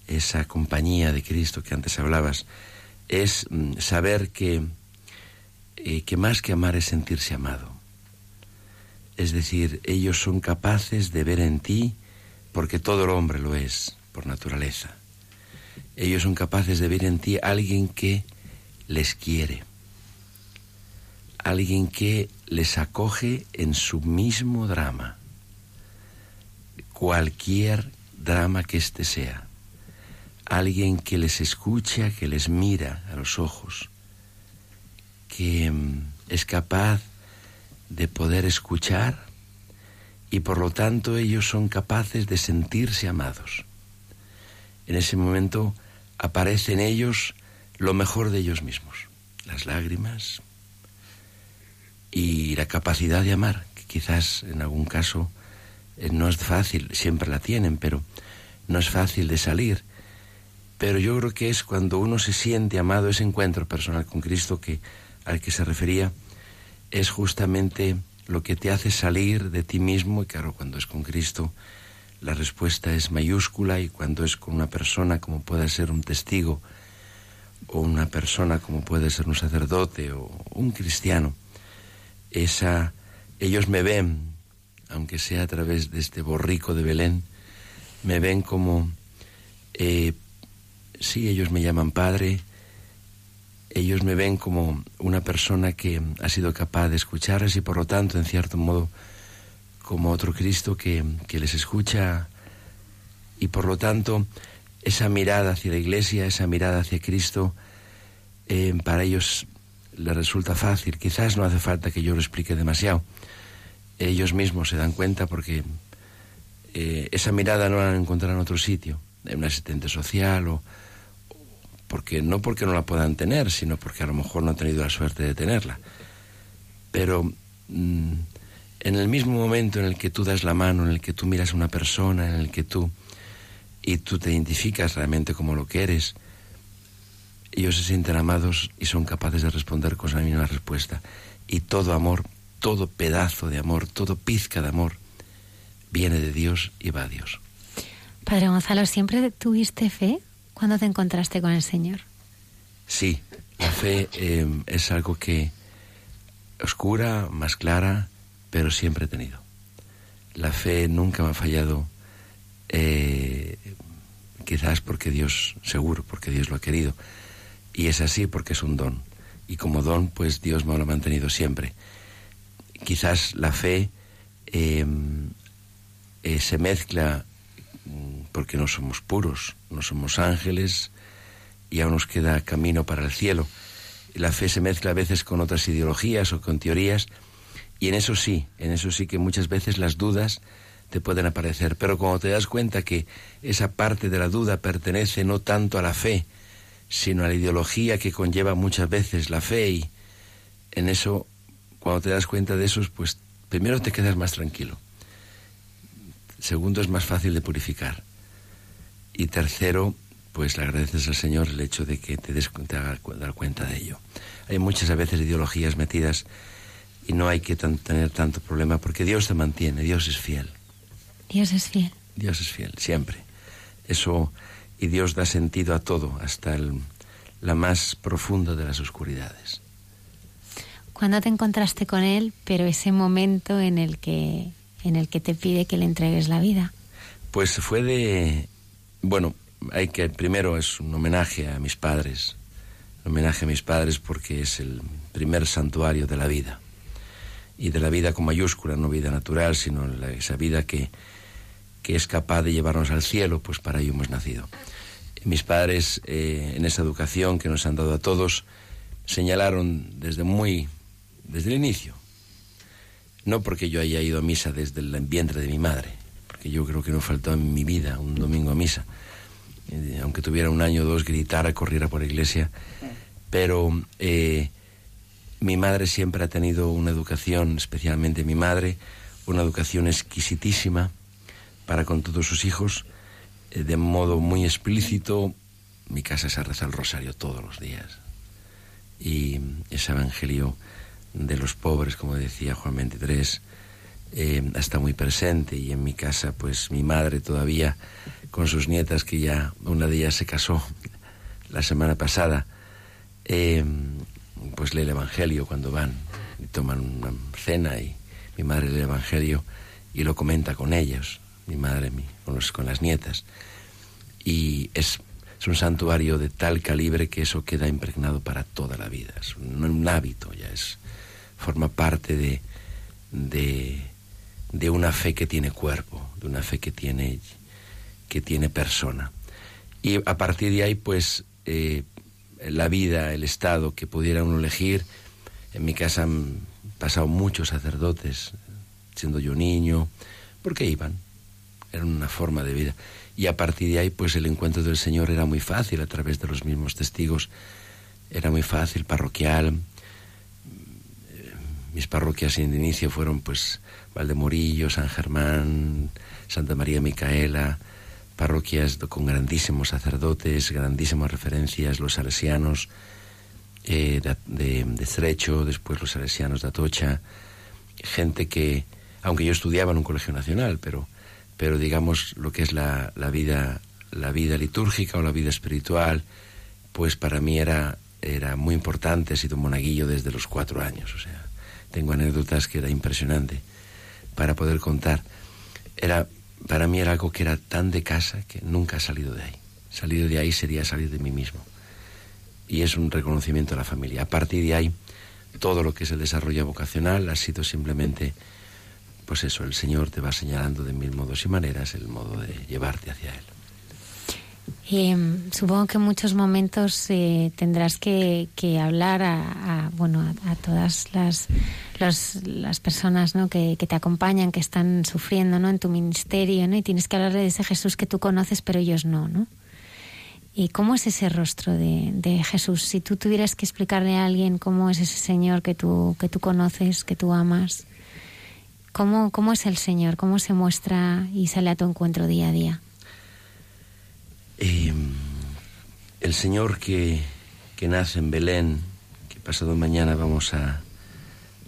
esa compañía de Cristo que antes hablabas, es mm, saber que, eh, que más que amar es sentirse amado. Es decir, ellos son capaces de ver en ti, porque todo el hombre lo es, por naturaleza. Ellos son capaces de ver en ti alguien que les quiere, alguien que les acoge en su mismo drama, cualquier drama que éste sea, alguien que les escucha, que les mira a los ojos, que mm, es capaz de poder escuchar y por lo tanto ellos son capaces de sentirse amados. En ese momento aparece en ellos lo mejor de ellos mismos, las lágrimas y la capacidad de amar, que quizás en algún caso eh, no es fácil, siempre la tienen, pero no es fácil de salir, pero yo creo que es cuando uno se siente amado, ese encuentro personal con Cristo que, al que se refería, es justamente lo que te hace salir de ti mismo, y claro, cuando es con Cristo, la respuesta es mayúscula, y cuando es con una persona como puede ser un testigo, o una persona como puede ser un sacerdote o un cristiano, esa, ellos me ven, aunque sea a través de este borrico de Belén, me ven como, eh, sí, ellos me llaman padre, ellos me ven como una persona que ha sido capaz de escucharles y por lo tanto, en cierto modo, como otro Cristo que, que les escucha y por lo tanto esa mirada hacia la Iglesia, esa mirada hacia Cristo, eh, para ellos les resulta fácil. Quizás no hace falta que yo lo explique demasiado. Ellos mismos se dan cuenta porque eh, esa mirada no la han encontrado en otro sitio, en un asistente social o porque no porque no la puedan tener, sino porque a lo mejor no han tenido la suerte de tenerla. Pero mm, en el mismo momento en el que tú das la mano, en el que tú miras a una persona, en el que tú y tú te identificas realmente como lo que eres, ellos se sienten amados y son capaces de responder con la misma respuesta. Y todo amor, todo pedazo de amor, todo pizca de amor, viene de Dios y va a Dios. Padre Gonzalo, ¿siempre tuviste fe cuando te encontraste con el Señor? Sí, la fe eh, es algo que oscura, más clara, pero siempre he tenido. La fe nunca me ha fallado, eh, quizás porque Dios, seguro, porque Dios lo ha querido. Y es así porque es un don. Y como don, pues Dios me lo ha mantenido siempre. Quizás la fe em, eh, se mezcla mm, porque no somos puros, no somos ángeles y aún nos queda camino para el cielo. La fe se mezcla a veces con otras ideologías o con teorías y en eso sí, en eso sí que muchas veces las dudas te pueden aparecer, pero cuando te das cuenta que esa parte de la duda pertenece no tanto a la fe, sino a la ideología que conlleva muchas veces la fe y en eso, cuando te das cuenta de eso, pues primero te quedas más tranquilo. Segundo, es más fácil de purificar. Y tercero, pues le agradeces al Señor el hecho de que te des te dar cuenta de ello. Hay muchas a veces ideologías metidas y no hay que tener tanto problema porque Dios te mantiene, Dios es fiel. Dios es fiel. Dios es fiel, siempre. Eso, y Dios da sentido a todo, hasta el, la más profunda de las oscuridades. ¿Cuándo te encontraste con Él, pero ese momento en el que, en el que te pide que le entregues la vida? Pues fue de, bueno, hay que, primero es un homenaje a mis padres, un homenaje a mis padres porque es el primer santuario de la vida y de la vida con mayúscula, no vida natural, sino esa vida que, que es capaz de llevarnos al cielo, pues para ello hemos nacido. Mis padres, eh, en esa educación que nos han dado a todos, señalaron desde muy, desde el inicio, no porque yo haya ido a misa desde el vientre de mi madre, porque yo creo que no faltó en mi vida un domingo a misa, eh, aunque tuviera un año o dos, gritara, corriera por la iglesia, pero eh, mi madre siempre ha tenido una educación, especialmente mi madre, una educación exquisitísima para con todos sus hijos, eh, de modo muy explícito. Mi casa se reza el rosario todos los días. Y ese evangelio de los pobres, como decía Juan 23, eh, está muy presente. Y en mi casa, pues mi madre todavía, con sus nietas, que ya una de ellas se casó la semana pasada, eh, pues lee el Evangelio cuando van y toman una cena y mi madre lee el Evangelio y lo comenta con ellos, mi madre con, los, con las nietas. Y es, es, un santuario de tal calibre que eso queda impregnado para toda la vida. Es un, un hábito, ya es forma parte de, de, de, una fe que tiene cuerpo, de una fe que tiene, que tiene persona. Y a partir de ahí, pues, eh, la vida, el estado que pudiera uno elegir. En mi casa han pasado muchos sacerdotes, siendo yo niño, porque iban. Era una forma de vida. Y a partir de ahí, pues el encuentro del Señor era muy fácil a través de los mismos testigos. Era muy fácil, parroquial. Mis parroquias en inicio fueron pues Valdemorillo, San Germán, Santa María Micaela, parroquias con grandísimos sacerdotes, grandísimas referencias, los salesianos eh, de, de, Estrecho, después los salesianos de Atocha, gente que, aunque yo estudiaba en un colegio nacional, pero, pero digamos lo que es la, vida, la vida litúrgica o la vida espiritual, pues para mí era, era muy importante, he sido monaguillo desde los cuatro años, o sea, tengo anécdotas que era impresionante para poder contar. Era, para mí era algo que era tan de casa que nunca he salido de ahí. Salido de ahí sería salir de mí mismo. Y es un reconocimiento a la familia. A partir de ahí, todo lo que es el desarrollo vocacional ha sido simplemente, pues eso, el Señor te va señalando de mil modos y maneras el modo de llevarte hacia Él. Em, supongo que en muchos momentos eh, tendrás que, hablar a, bueno, a, todas las, las personas ¿no? que, te acompañan, que están sufriendo ¿no? en tu ministerio, ¿no? y tienes que hablar de ese Jesús que tú conoces, pero ellos no. ¿no? ¿Y cómo es ese rostro de, de, Jesús? Si tú tuvieras que explicarle a alguien cómo es ese Señor que tú, que tú conoces, que tú amas, ¿cómo, ¿cómo es el Señor? ¿Cómo se muestra y sale a tu encuentro día a día? Eh, el Señor que, que, nace en Belén, que pasado mañana vamos a,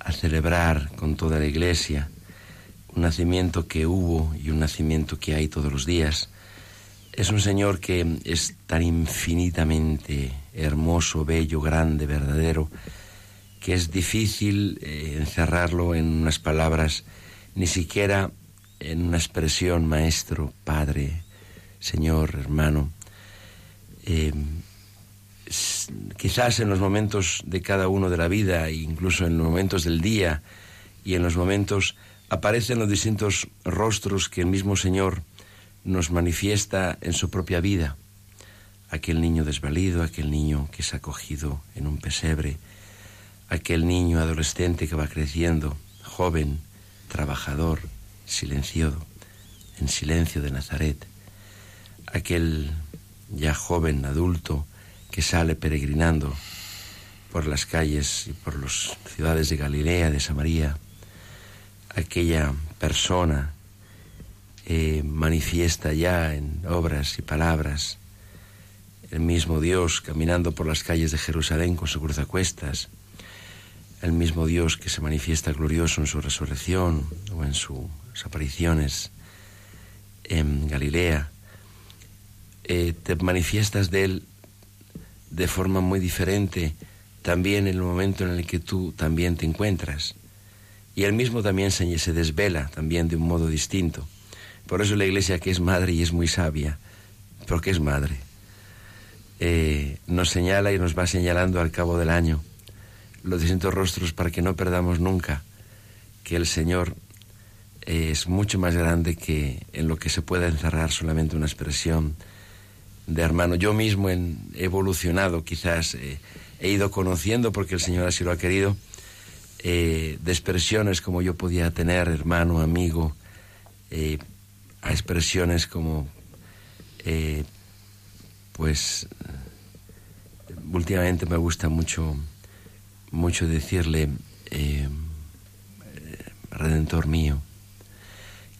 a celebrar con toda la iglesia, un nacimiento que hubo y un nacimiento que hay todos los días, es un Señor que es tan infinitamente hermoso, bello, grande, verdadero, que es difícil eh, encerrarlo en unas palabras, ni siquiera en una expresión, maestro, padre, Señor, hermano, eh, quizás en los momentos de cada uno de la vida, incluso en los momentos del día y en los momentos, aparecen los distintos rostros que el mismo Señor nos manifiesta en su propia vida. Aquel niño desvalido, aquel niño que es acogido en un pesebre, aquel niño adolescente que va creciendo, joven, trabajador, silencioso, en silencio de Nazaret aquel ya joven adulto que sale peregrinando por las calles y por las ciudades de Galilea, de Samaria, aquella persona eh, manifiesta ya en obras y palabras el mismo Dios caminando por las calles de Jerusalén con su cruzacuestas, el mismo Dios que se manifiesta glorioso en su resurrección o en sus apariciones en Galilea, eh, te manifiestas de Él de forma muy diferente también en el momento en el que tú también te encuentras. Y Él mismo también se, se desvela también de un modo distinto. Por eso la iglesia que es madre y es muy sabia, porque es madre, eh, nos señala y nos va señalando al cabo del año los distintos rostros para que no perdamos nunca que el Señor es mucho más grande que en lo que se pueda encerrar solamente una expresión de hermano. Yo mismo he evolucionado, quizás eh, he ido conociendo, porque el Señor así lo ha querido, eh, de expresiones como yo podía tener, hermano, amigo, eh, a expresiones como, pues, últimamente me gusta mucho, mucho decirle, Redentor mío,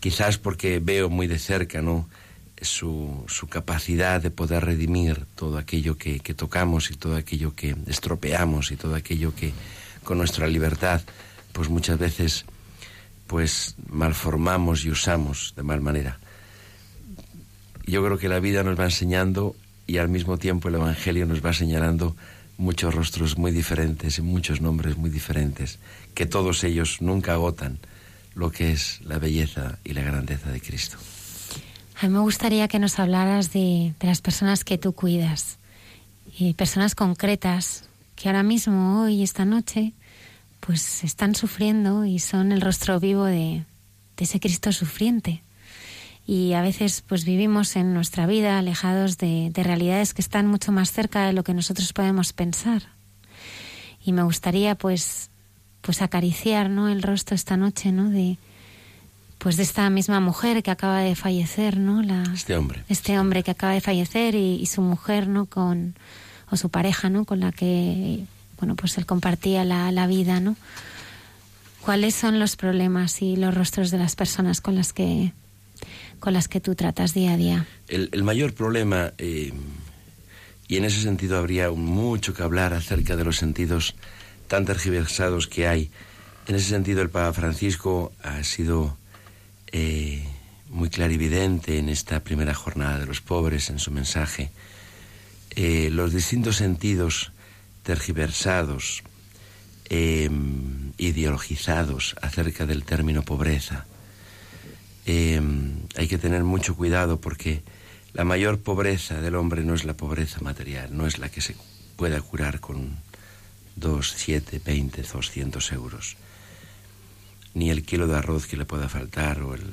quizás porque veo muy de cerca, ¿no? Su, capacidad de poder redimir todo aquello que, que, tocamos y todo aquello que estropeamos y todo aquello que con nuestra libertad pues muchas veces pues malformamos y usamos de mal manera. Yo creo que la vida nos va enseñando y al mismo tiempo el Evangelio nos va señalando muchos rostros muy diferentes y muchos nombres muy diferentes, que todos ellos nunca agotan lo que es la belleza y la grandeza de Cristo. A mí me gustaría que nos hablaras de, las personas que tú cuidas, y personas concretas que ahora mismo, hoy, esta noche, pues están sufriendo y son el rostro vivo de, ese Cristo sufriente. Y a veces pues vivimos en nuestra vida alejados de, de realidades que están mucho más cerca de lo que nosotros podemos pensar. Y me gustaría pues pues acariciar ¿no? el rostro esta noche ¿no? de, pues de esta misma mujer que acaba de fallecer, ¿no? La, este hombre. Este hombre que acaba de fallecer y, su mujer, ¿no? Con, o su pareja, ¿no? Con la que, bueno, pues él compartía la, la vida, ¿no? ¿Cuáles son los problemas y los rostros de las personas con las que con las que tú tratas día a día? El, el mayor problema, eh, y en ese sentido habría mucho que hablar acerca de los sentidos tan tergiversados que hay. En ese sentido, el Papa Francisco ha sido eh, muy clarividente en esta primera jornada de los pobres, en su mensaje. Eh, los distintos sentidos tergiversados, em, ideologizados acerca del término pobreza. Hay que tener mucho cuidado porque la mayor pobreza del hombre no es la pobreza material, no es la que se pueda curar con dos, siete, veinte, doscientos euros, ni el kilo de arroz que le pueda faltar o el...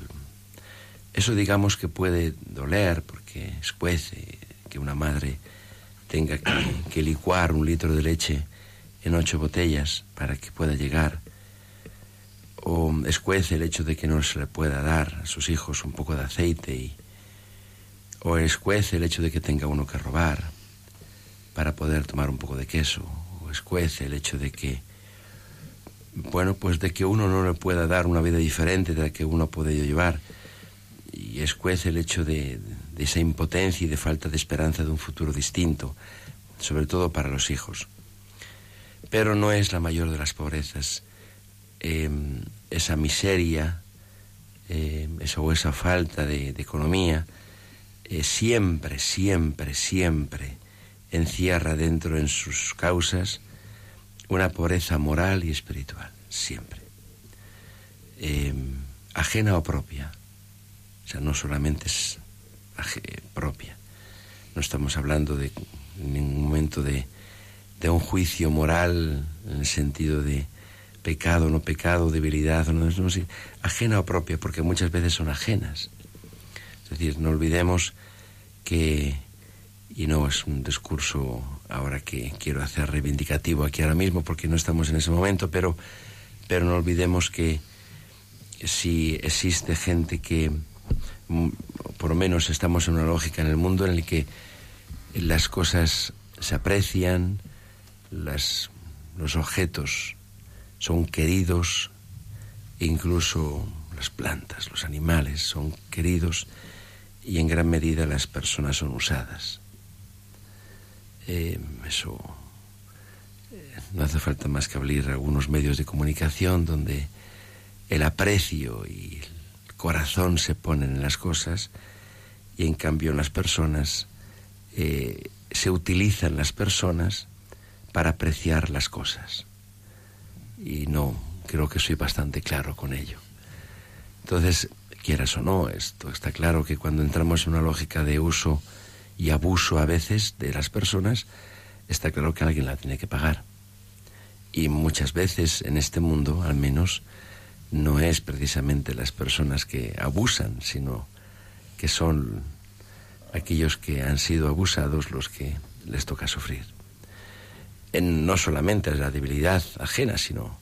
Eso digamos que puede doler porque escuece que una madre tenga que, licuar un litro de leche en ocho botellas para que pueda llegar. O escuece el hecho de que no se le pueda dar a sus hijos un poco de aceite y o escuece el hecho de que tenga uno que robar para poder tomar un poco de queso, o escuece el hecho de que, bueno, pues de que uno no le pueda dar una vida diferente de la que uno puede llevar, y escuece el hecho de, esa impotencia y de falta de esperanza de un futuro distinto, sobre todo para los hijos. Pero no es la mayor de las pobrezas. Em, esa miseria em, esa, o esa falta de economía eh, siempre, siempre, siempre encierra dentro en sus causas una pobreza moral y espiritual, siempre. Em, ajena o propia. O sea, no solamente es propia. No estamos hablando de en ningún momento de, de un juicio moral en el sentido de pecado, no pecado, debilidad, no, no, ajena o propia, porque muchas veces son ajenas. Es decir, no olvidemos que, y no es un discurso ahora que quiero hacer reivindicativo aquí ahora mismo porque no estamos en ese momento, pero, pero no olvidemos que si existe gente que, mm, por lo menos estamos en una lógica en el mundo en el que las cosas se aprecian, los objetos son queridos, incluso las plantas, los animales son queridos y en gran medida las personas son usadas. Eh, eso eh, no hace falta más que abrir algunos medios de comunicación donde el aprecio y el corazón se ponen en las cosas y en cambio en las personas eh, se utilizan las personas para apreciar las cosas. Y no, creo que soy bastante claro con ello. Entonces, quieras o no, esto está claro que cuando entramos en una lógica de uso y abuso a veces de las personas, está claro que alguien la tiene que pagar. Y muchas veces en este mundo, al menos, no es precisamente las personas que abusan, sino que son aquellos que han sido abusados los que les toca sufrir. En, no solamente la debilidad ajena, sino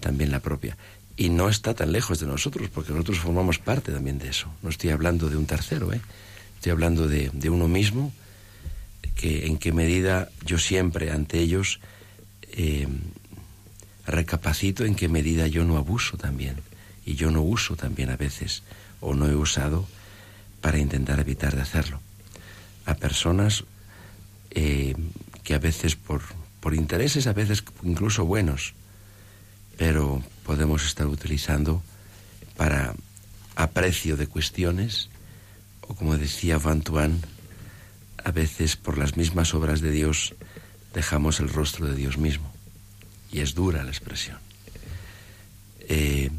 también la propia. Y no está tan lejos de nosotros, porque nosotros formamos parte también de eso. No estoy hablando de un tercero, ¿eh? Estoy hablando de, uno mismo, que en qué medida yo siempre ante ellos eh, recapacito en qué medida yo no abuso también. Y yo no uso también a veces, o no he usado para intentar evitar de hacerlo. A personas eh, que a veces por, por intereses, a veces incluso buenos, pero podemos estar utilizando para aprecio de cuestiones, o como decía Van Tuan, a veces por las mismas obras de Dios dejamos el rostro de Dios mismo. Y es dura la expresión. Eh,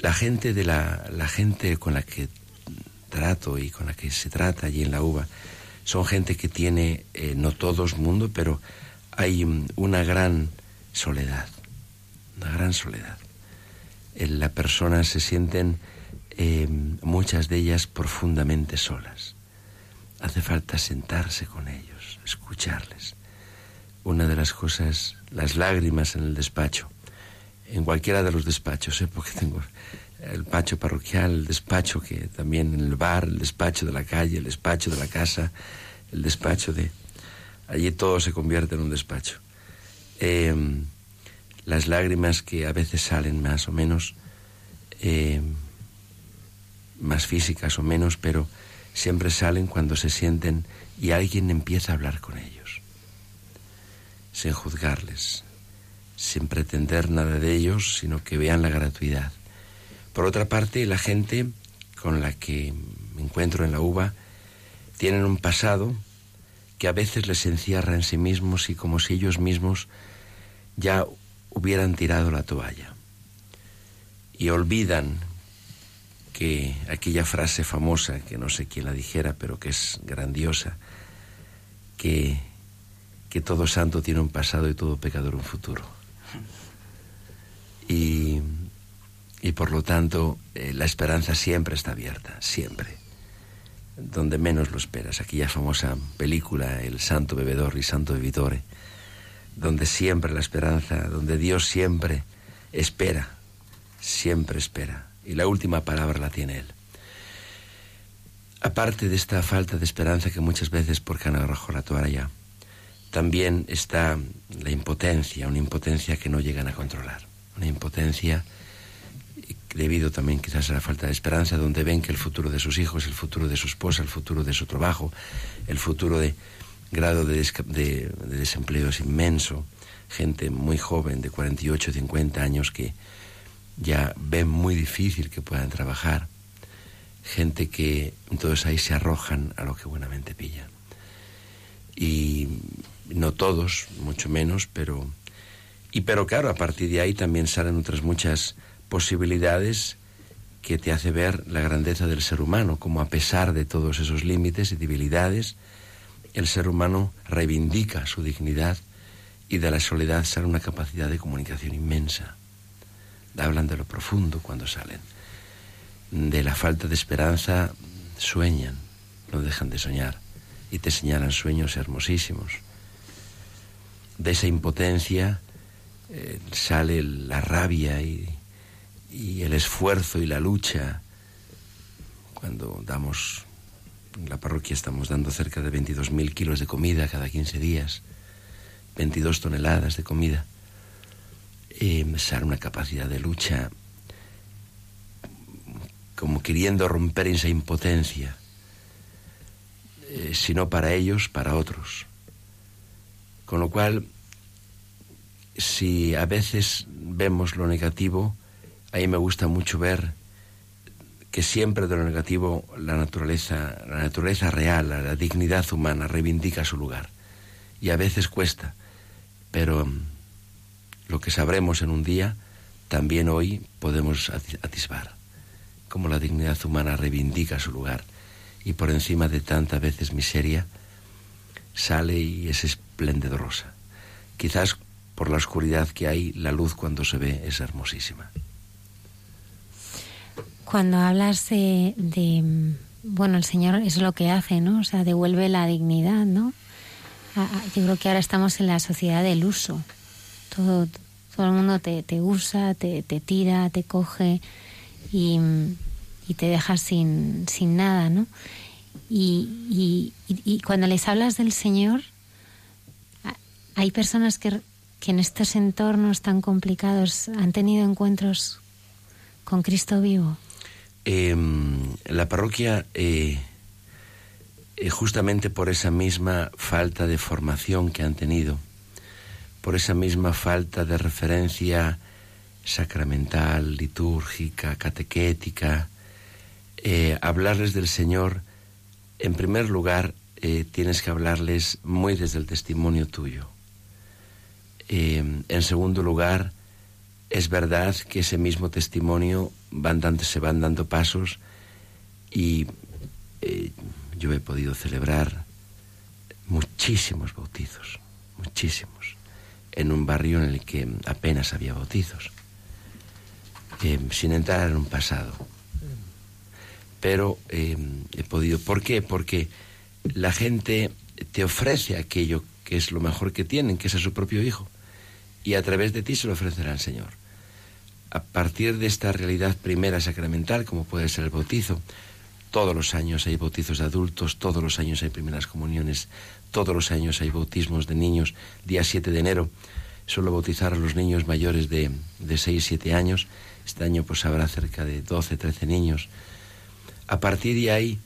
la gente de la, la gente con la que trato y con la que se trata allí en la uva son gente que tiene, eh, no todos mundo, pero hay una gran soledad una gran soledad. En la persona se sienten eh, muchas de ellas profundamente solas. Hace falta sentarse con ellos, escucharles. Una de las cosas, las lágrimas en el despacho, en cualquiera de los despachos, ¿eh? porque tengo el despacho parroquial, el despacho que también en el bar, el despacho de la calle, el despacho de la casa, el despacho de... Allí todo se convierte en un despacho. Eh, las lágrimas que a veces salen más o menos, eh, más físicas o menos, pero siempre salen cuando se sienten y alguien empieza a hablar con ellos, sin juzgarles, sin pretender nada de ellos, sino que vean la gratuidad. Por otra parte, la gente con la que me encuentro en la uva tienen un pasado que a veces les encierra en sí mismos y como si ellos mismos ya hubieran tirado la toalla. Y olvidan que aquella frase famosa, que no sé quién la dijera, pero que es grandiosa, que, que todo santo tiene un pasado y todo pecador un futuro. Y, y por lo tanto eh, la esperanza siempre está abierta, siempre, donde menos lo esperas. Aquella famosa película, El Santo Bebedor y Santo Bebidore, donde siempre la esperanza, donde Dios siempre espera, siempre espera y la última palabra la tiene Él. Aparte de esta falta de esperanza que muchas veces porque han agarrado la toalla, también está la impotencia, una impotencia que no llegan a controlar, una impotencia debido también quizás a la falta de esperanza, donde ven que el futuro de sus hijos, el futuro de su esposa, el futuro de su trabajo, el futuro de grado de, de desempleo es inmenso, gente muy joven de 48, 50 años que ya ven muy difícil que puedan trabajar, gente que entonces ahí se arrojan a lo que buenamente pillan. Y no todos, mucho menos, pero... Y pero claro, a partir de ahí también salen otras muchas posibilidades que te hace ver la grandeza del ser humano, como a pesar de todos esos límites y debilidades, el ser humano reivindica su dignidad y de la soledad sale una capacidad de comunicación inmensa hablan de lo profundo cuando salen. De la falta de esperanza sueñan, no dejan de soñar y te señalan sueños hermosísimos. De esa impotencia eh, sale la rabia y, el esfuerzo y la lucha. Cuando damos, en la parroquia estamos dando cerca de 22.000 kilos de comida cada 15 días, 22 toneladas de comida eh, sale una capacidad de lucha como queriendo romper esa impotencia, eh, sino para ellos, para otros. Con lo cual, si a veces vemos lo negativo, ahí me gusta mucho ver que siempre de lo negativo la naturaleza, la naturaleza real, la dignidad humana reivindica su lugar. Y a veces cuesta, pero lo que sabremos en un día, también hoy podemos atisbar, como la dignidad humana reivindica su lugar y por encima de tanta veces miseria sale y es esplendorosa. Quizás por la oscuridad que hay, la luz cuando se ve es hermosísima. Cuando hablas de, de bueno, el Señor es lo que hace, ¿no? O sea, devuelve la dignidad, ¿no? Yo creo que ahora estamos en la sociedad del uso todo, todo el mundo te, usa, te, tira, te coge y, te deja sin, sin nada, ¿no? Y, cuando les hablas del Señor, hay personas que, en estos entornos tan complicados han tenido encuentros con Cristo vivo. Em, la parroquia, eh, eh, justamente por esa misma falta de formación que han tenido, por esa misma falta de referencia sacramental, litúrgica, catequética. Eh, hablarles del Señor, en primer lugar, eh, tienes que hablarles muy desde el testimonio tuyo. Eh, en segundo lugar, es verdad que ese mismo testimonio van dando, se van dando pasos y yo he podido celebrar muchísimos bautizos, muchísimos en un barrio en el que apenas había bautizos, eh, sin entrar en un pasado. Pero eh, he podido. ¿Por qué? Porque la gente te ofrece aquello que es lo mejor que tienen, que es a su propio hijo, y a través de ti se lo ofrecerá el Señor. A partir de esta realidad primera sacramental, como puede ser el bautizo, todos los años hay bautizos de adultos, todos los años hay primeras comuniones, todos los años hay bautismos de niños. Día 7 de enero suelo bautizar a los niños mayores de, de 6, 7 años. Este año pues habrá cerca de 12, 13 niños. a partir de ahí,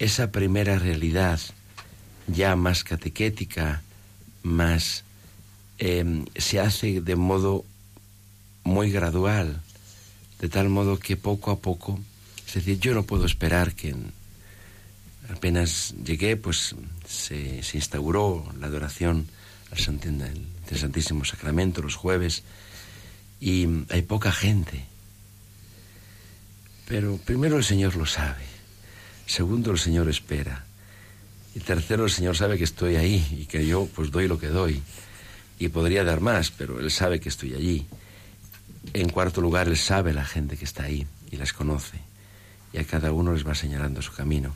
esa primera realidad ya más catequética, más em, se hace de modo muy gradual, de tal modo que poco a poco, es decir, yo no puedo esperar que apenas llegué, pues se, se instauró la adoración al Santísimo Sacramento los jueves y hay poca gente. Pero primero el Señor lo sabe, segundo el Señor espera y tercero el Señor sabe que estoy ahí y que yo pues doy lo que doy y podría dar más, pero Él sabe que estoy allí. En cuarto lugar, Él sabe la gente que está ahí y las conoce y a cada uno les va señalando su camino.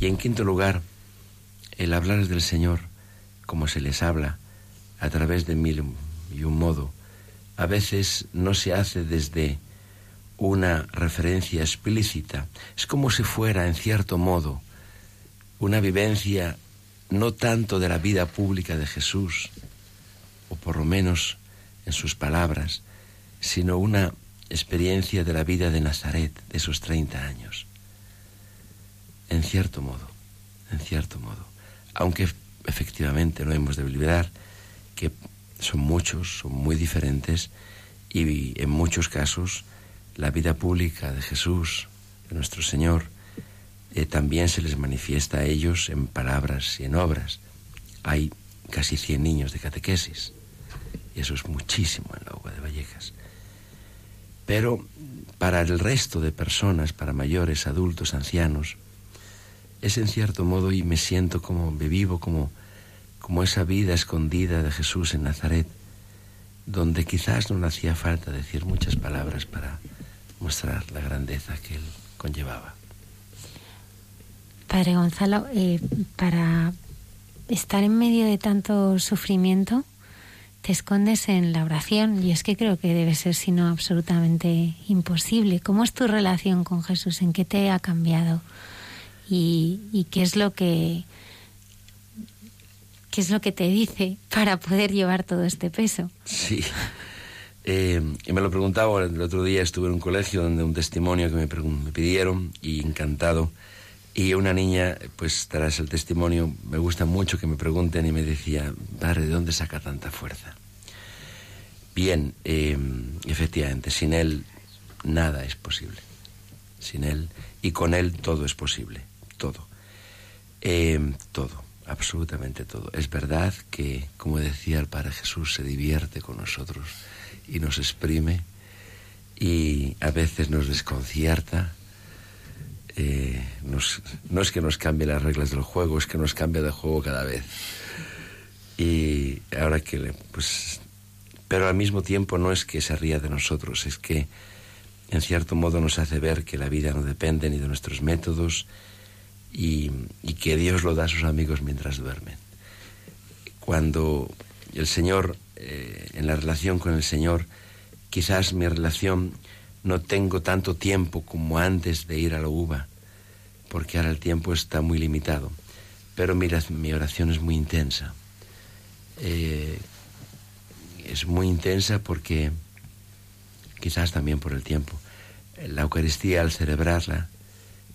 Y en quinto lugar, el hablar del Señor como se les habla a través de mil y un modo, a veces no se hace desde una referencia explícita, es como si fuera, en cierto modo, una vivencia no tanto de la vida pública de Jesús, o por lo menos en sus palabras, sino una experiencia de la vida de Nazaret, de esos 30 años. En cierto modo, en cierto modo, aunque efectivamente no hemos de olvidar que son muchos, son muy diferentes y en muchos casos la vida pública de Jesús, de nuestro Señor, eh, también se les manifiesta a ellos en palabras y en obras. Hay casi 100 niños de catequesis y eso es muchísimo en la UBA de Vallecas. Pero para el resto de personas, para mayores, adultos, ancianos, es en cierto modo y me siento como, me vivo como como esa vida escondida de Jesús en Nazaret, donde quizás no le hacía falta decir muchas palabras para mostrar la grandeza que él conllevaba. Padre Gonzalo, eh, para estar en medio de tanto sufrimiento, te escondes en la oración y es que creo que debe ser sino absolutamente imposible. ¿Cómo es tu relación con Jesús? ¿En qué te ha cambiado? y qué es lo que ¿Qué es lo que te dice para poder llevar todo este peso? Sí. Eh, y me lo preguntaba el otro día, estuve en un colegio donde un testimonio que me, me pidieron y encantado. Y una niña, pues tras el testimonio, me gusta mucho que me pregunten y me decía, padre, ¿de dónde saca tanta fuerza? Bien, eh, efectivamente, sin él nada es posible. Sin él y con él todo es posible, todo. Eh, todo absolutamente todo. Es verdad que, como decía el Padre Jesús, se divierte con nosotros y nos exprime y a veces nos desconcierta. Eh, no es que nos cambie las reglas del juego, es que nos cambia de juego cada vez. Y ahora que, pues, pero al mismo tiempo no es que se ría de nosotros, es que en cierto modo nos hace ver que la vida no depende ni de nuestros métodos, y, que Dios lo da a sus amigos mientras duermen. Cuando el Señor, eh, en la relación con el Señor, quizás mi relación no tengo tanto tiempo como antes de ir a la uva, porque ahora el tiempo está muy limitado, pero mira, mi oración es muy intensa. Eh, es muy intensa porque, quizás también por el tiempo, la Eucaristía al celebrarla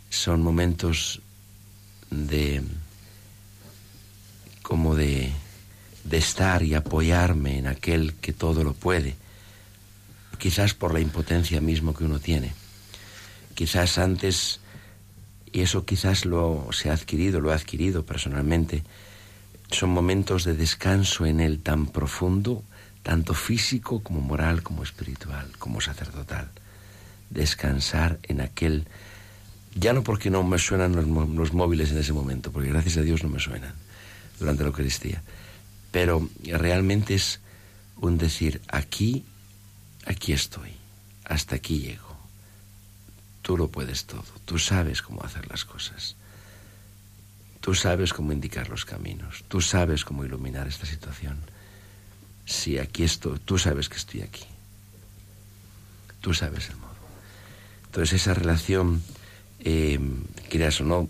son momentos de como de, de estar y apoyarme en aquel que todo lo puede, quizás por la impotencia mismo que uno tiene. Quizás antes, y eso quizás lo se ha adquirido, lo ha adquirido personalmente, son momentos de descanso en él tan profundo, tanto físico como moral, como espiritual, como sacerdotal. Descansar en aquel ya no porque no me suenan los, móviles en ese momento, porque gracias a Dios no me suenan durante la Eucaristía, pero realmente es un decir, aquí, aquí estoy, hasta aquí llego. Tú lo puedes todo, tú sabes cómo hacer las cosas, tú sabes cómo indicar los caminos, tú sabes cómo iluminar esta situación. Si aquí estoy, tú sabes que estoy aquí, tú sabes el modo. Entonces esa relación eh, o no,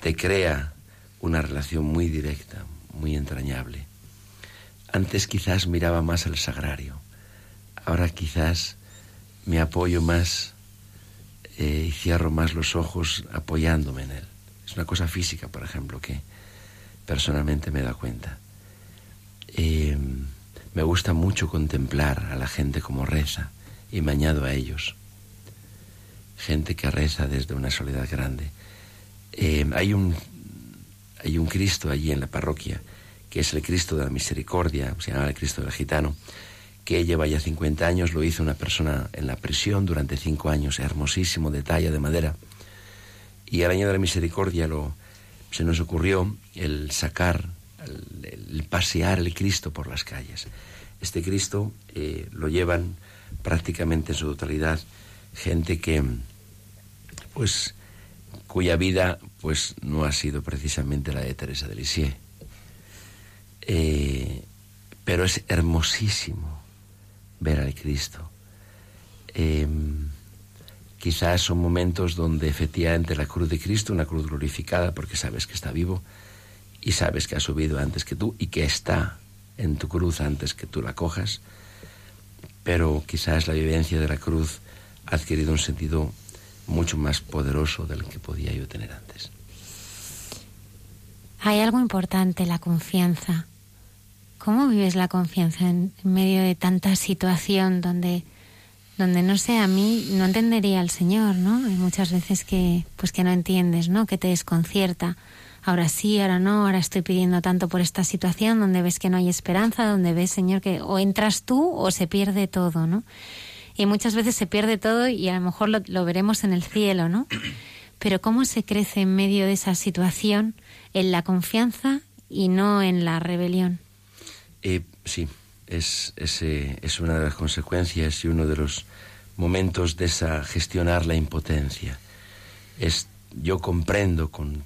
te crea una relación muy directa, muy entrañable. Antes quizás miraba más al sagrario, ahora quizás me apoyo más eh, y cierro más los ojos apoyándome en él. Es una cosa física, por ejemplo, que personalmente me da cuenta. Eh, me gusta mucho contemplar a la gente como reza y me añado a ellos. Gente que reza desde una soledad grande. Eh, hay, un, hay un Cristo allí en la parroquia, que es el Cristo de la Misericordia, se llama el Cristo del Gitano, que lleva ya 50 años, lo hizo una persona en la prisión durante cinco años, hermosísimo, de talla de madera. Y al año de la misericordia lo, se nos ocurrió el sacar, el, pasear el Cristo por las calles. Este Cristo eh, lo llevan prácticamente en su totalidad gente que, pues, cuya vida, pues, no ha sido precisamente la de Teresa de Lisieux. Eh, pero es hermosísimo ver al Cristo. Em, quizás son momentos donde efectivamente la cruz de Cristo, una cruz glorificada porque sabes que está vivo y sabes que ha subido antes que tú y que está en tu cruz antes que tú la cojas, pero quizás la vivencia de la cruz ha adquirido un sentido mucho más poderoso del que podía yo tener antes. Hay algo importante, la confianza. ¿Cómo vives la confianza en, medio de tanta situación donde, donde no sé, a mí no entendería al Señor, ¿no? Hay muchas veces que, pues que no entiendes, ¿no? Que te desconcierta. Ahora sí, ahora no, ahora estoy pidiendo tanto por esta situación donde ves que no hay esperanza, donde ves, Señor, que o entras tú o se pierde todo, ¿no? Y muchas veces se pierde todo y a lo mejor lo, lo veremos en el cielo, ¿no? [clears throat] Pero ¿cómo se crece en medio de esa situación en la confianza y no en la rebelión? Eh, sí, es, es, una de las consecuencias y uno de los momentos de esa gestionar la impotencia. Es, yo comprendo con,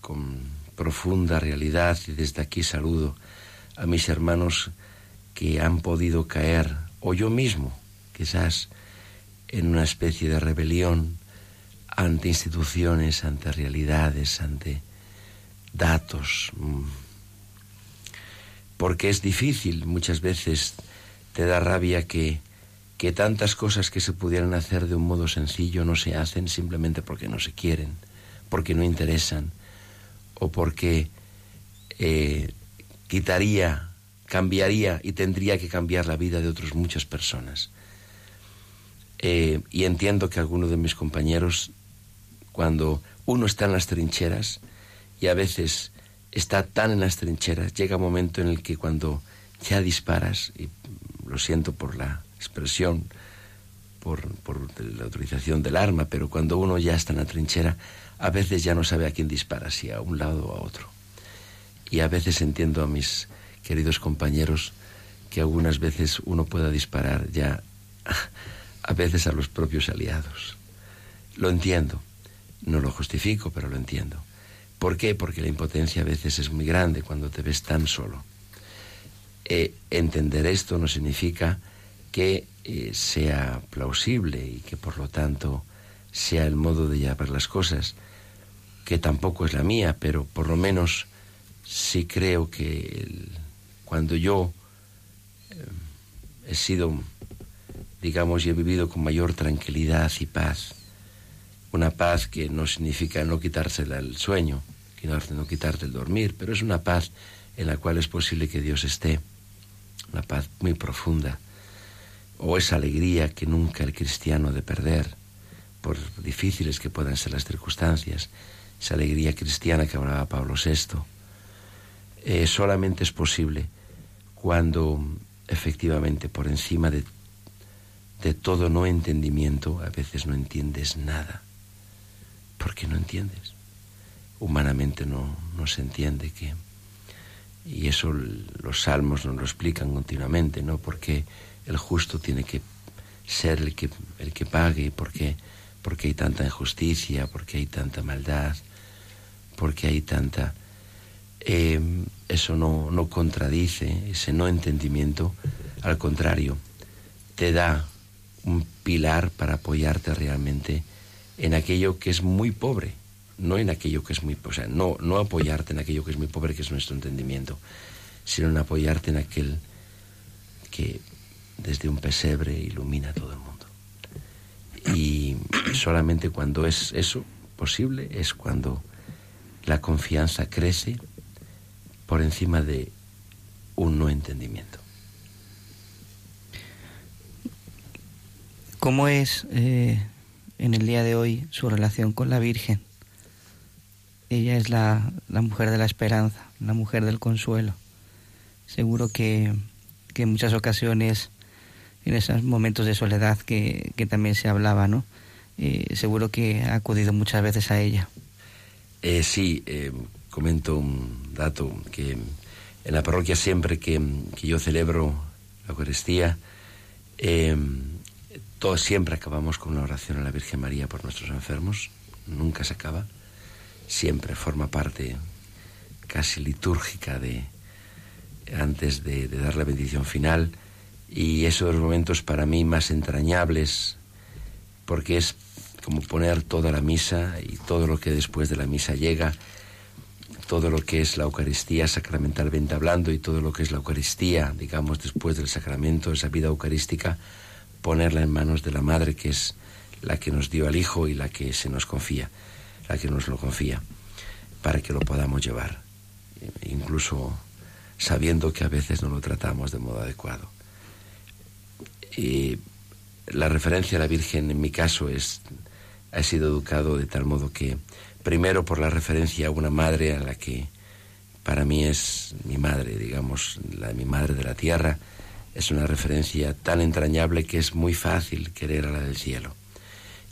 con profunda realidad y desde aquí saludo a mis hermanos que han podido caer, o yo mismo, quizás, en una especie de rebelión ante instituciones, ante realidades, ante datos, mm, porque es difícil, muchas veces te da rabia que, que tantas cosas que se pudieran hacer de un modo sencillo no se hacen simplemente porque no se quieren, porque no interesan o porque eh, quitaría, cambiaría y tendría que cambiar la vida de otras muchas personas. Eh, y entiendo que algunos de mis compañeros, cuando uno está en las trincheras y a veces está tan en las trincheras, llega un momento en el que cuando ya disparas, y lo siento por la expresión, por, la autorización del arma, pero cuando uno ya está en la trinchera, a veces ya no sabe a quién dispara, si a un lado o a otro. Y a veces entiendo a mis queridos compañeros que algunas veces uno pueda disparar ya a veces a los propios aliados. Lo entiendo, no lo justifico, pero lo entiendo. ¿Por qué? Porque la impotencia a veces es muy grande cuando te ves tan solo. Eh, entender esto no significa que eh, sea plausible y que por lo tanto sea el modo de llevar las cosas, que tampoco es la mía, pero por lo menos sí creo que cuando yo eh, he sido, digamos, y he vivido con mayor tranquilidad y paz, una paz que no significa no quitársela el sueño, no quitarte el dormir, pero es una paz en la cual es posible que Dios esté, una paz muy profunda, o esa alegría que nunca el cristiano ha de perder, por difíciles que puedan ser las circunstancias, esa alegría cristiana que hablaba Pablo VI, eh, solamente es posible cuando efectivamente por encima de, de todo no entendimiento, a veces no entiendes nada porque no entiendes. Humanamente no, no se entiende que... Y eso los salmos nos lo explican continuamente, ¿no? Porque el justo tiene que ser el que, el que pague, porque, porque hay tanta injusticia, porque hay tanta maldad, porque hay tanta... Eh, eso no, no contradice ese no entendimiento, al contrario, te da un pilar para apoyarte realmente en aquello que es muy pobre, no en aquello que es muy, o sea, no, no apoyarte en aquello que es muy pobre, que es nuestro entendimiento, sino en apoyarte en aquel que desde un pesebre ilumina a todo el mundo. Y Solamente cuando es eso posible es cuando la confianza crece por encima de un no entendimiento. ¿Cómo es eh, en el día de hoy su relación con la Virgen? Ella es la, la mujer de la esperanza, la mujer del consuelo. Seguro que, que en muchas ocasiones, en esos momentos de soledad que, que también se hablaba, ¿no? Eh, seguro que ha acudido muchas veces a ella. Eh, sí, eh, comento un dato, que en la parroquia siempre que, que yo celebro la Eucaristía, todos siempre acabamos con una oración a la Virgen María por nuestros enfermos, nunca se acaba, siempre forma parte casi litúrgica de antes de, de dar la bendición final. Y esos los momentos para mí más entrañables porque es como poner toda la misa y todo lo que después de la misa llega, todo lo que es la Eucaristía sacramentalmente hablando y todo lo que es la Eucaristía, digamos, después del sacramento, esa vida eucarística, ponerla en manos de la Madre, que es la que nos dio al Hijo y la que se nos confía, la que nos lo confía, para que lo podamos llevar, incluso sabiendo que a veces no lo tratamos de modo adecuado. Y la referencia a la Virgen en mi caso es ha sido educado de tal modo que, primero por la referencia a una madre a la que para mí es mi madre, digamos, la mi madre de la tierra, es una referencia tan entrañable que es muy fácil querer a la del cielo.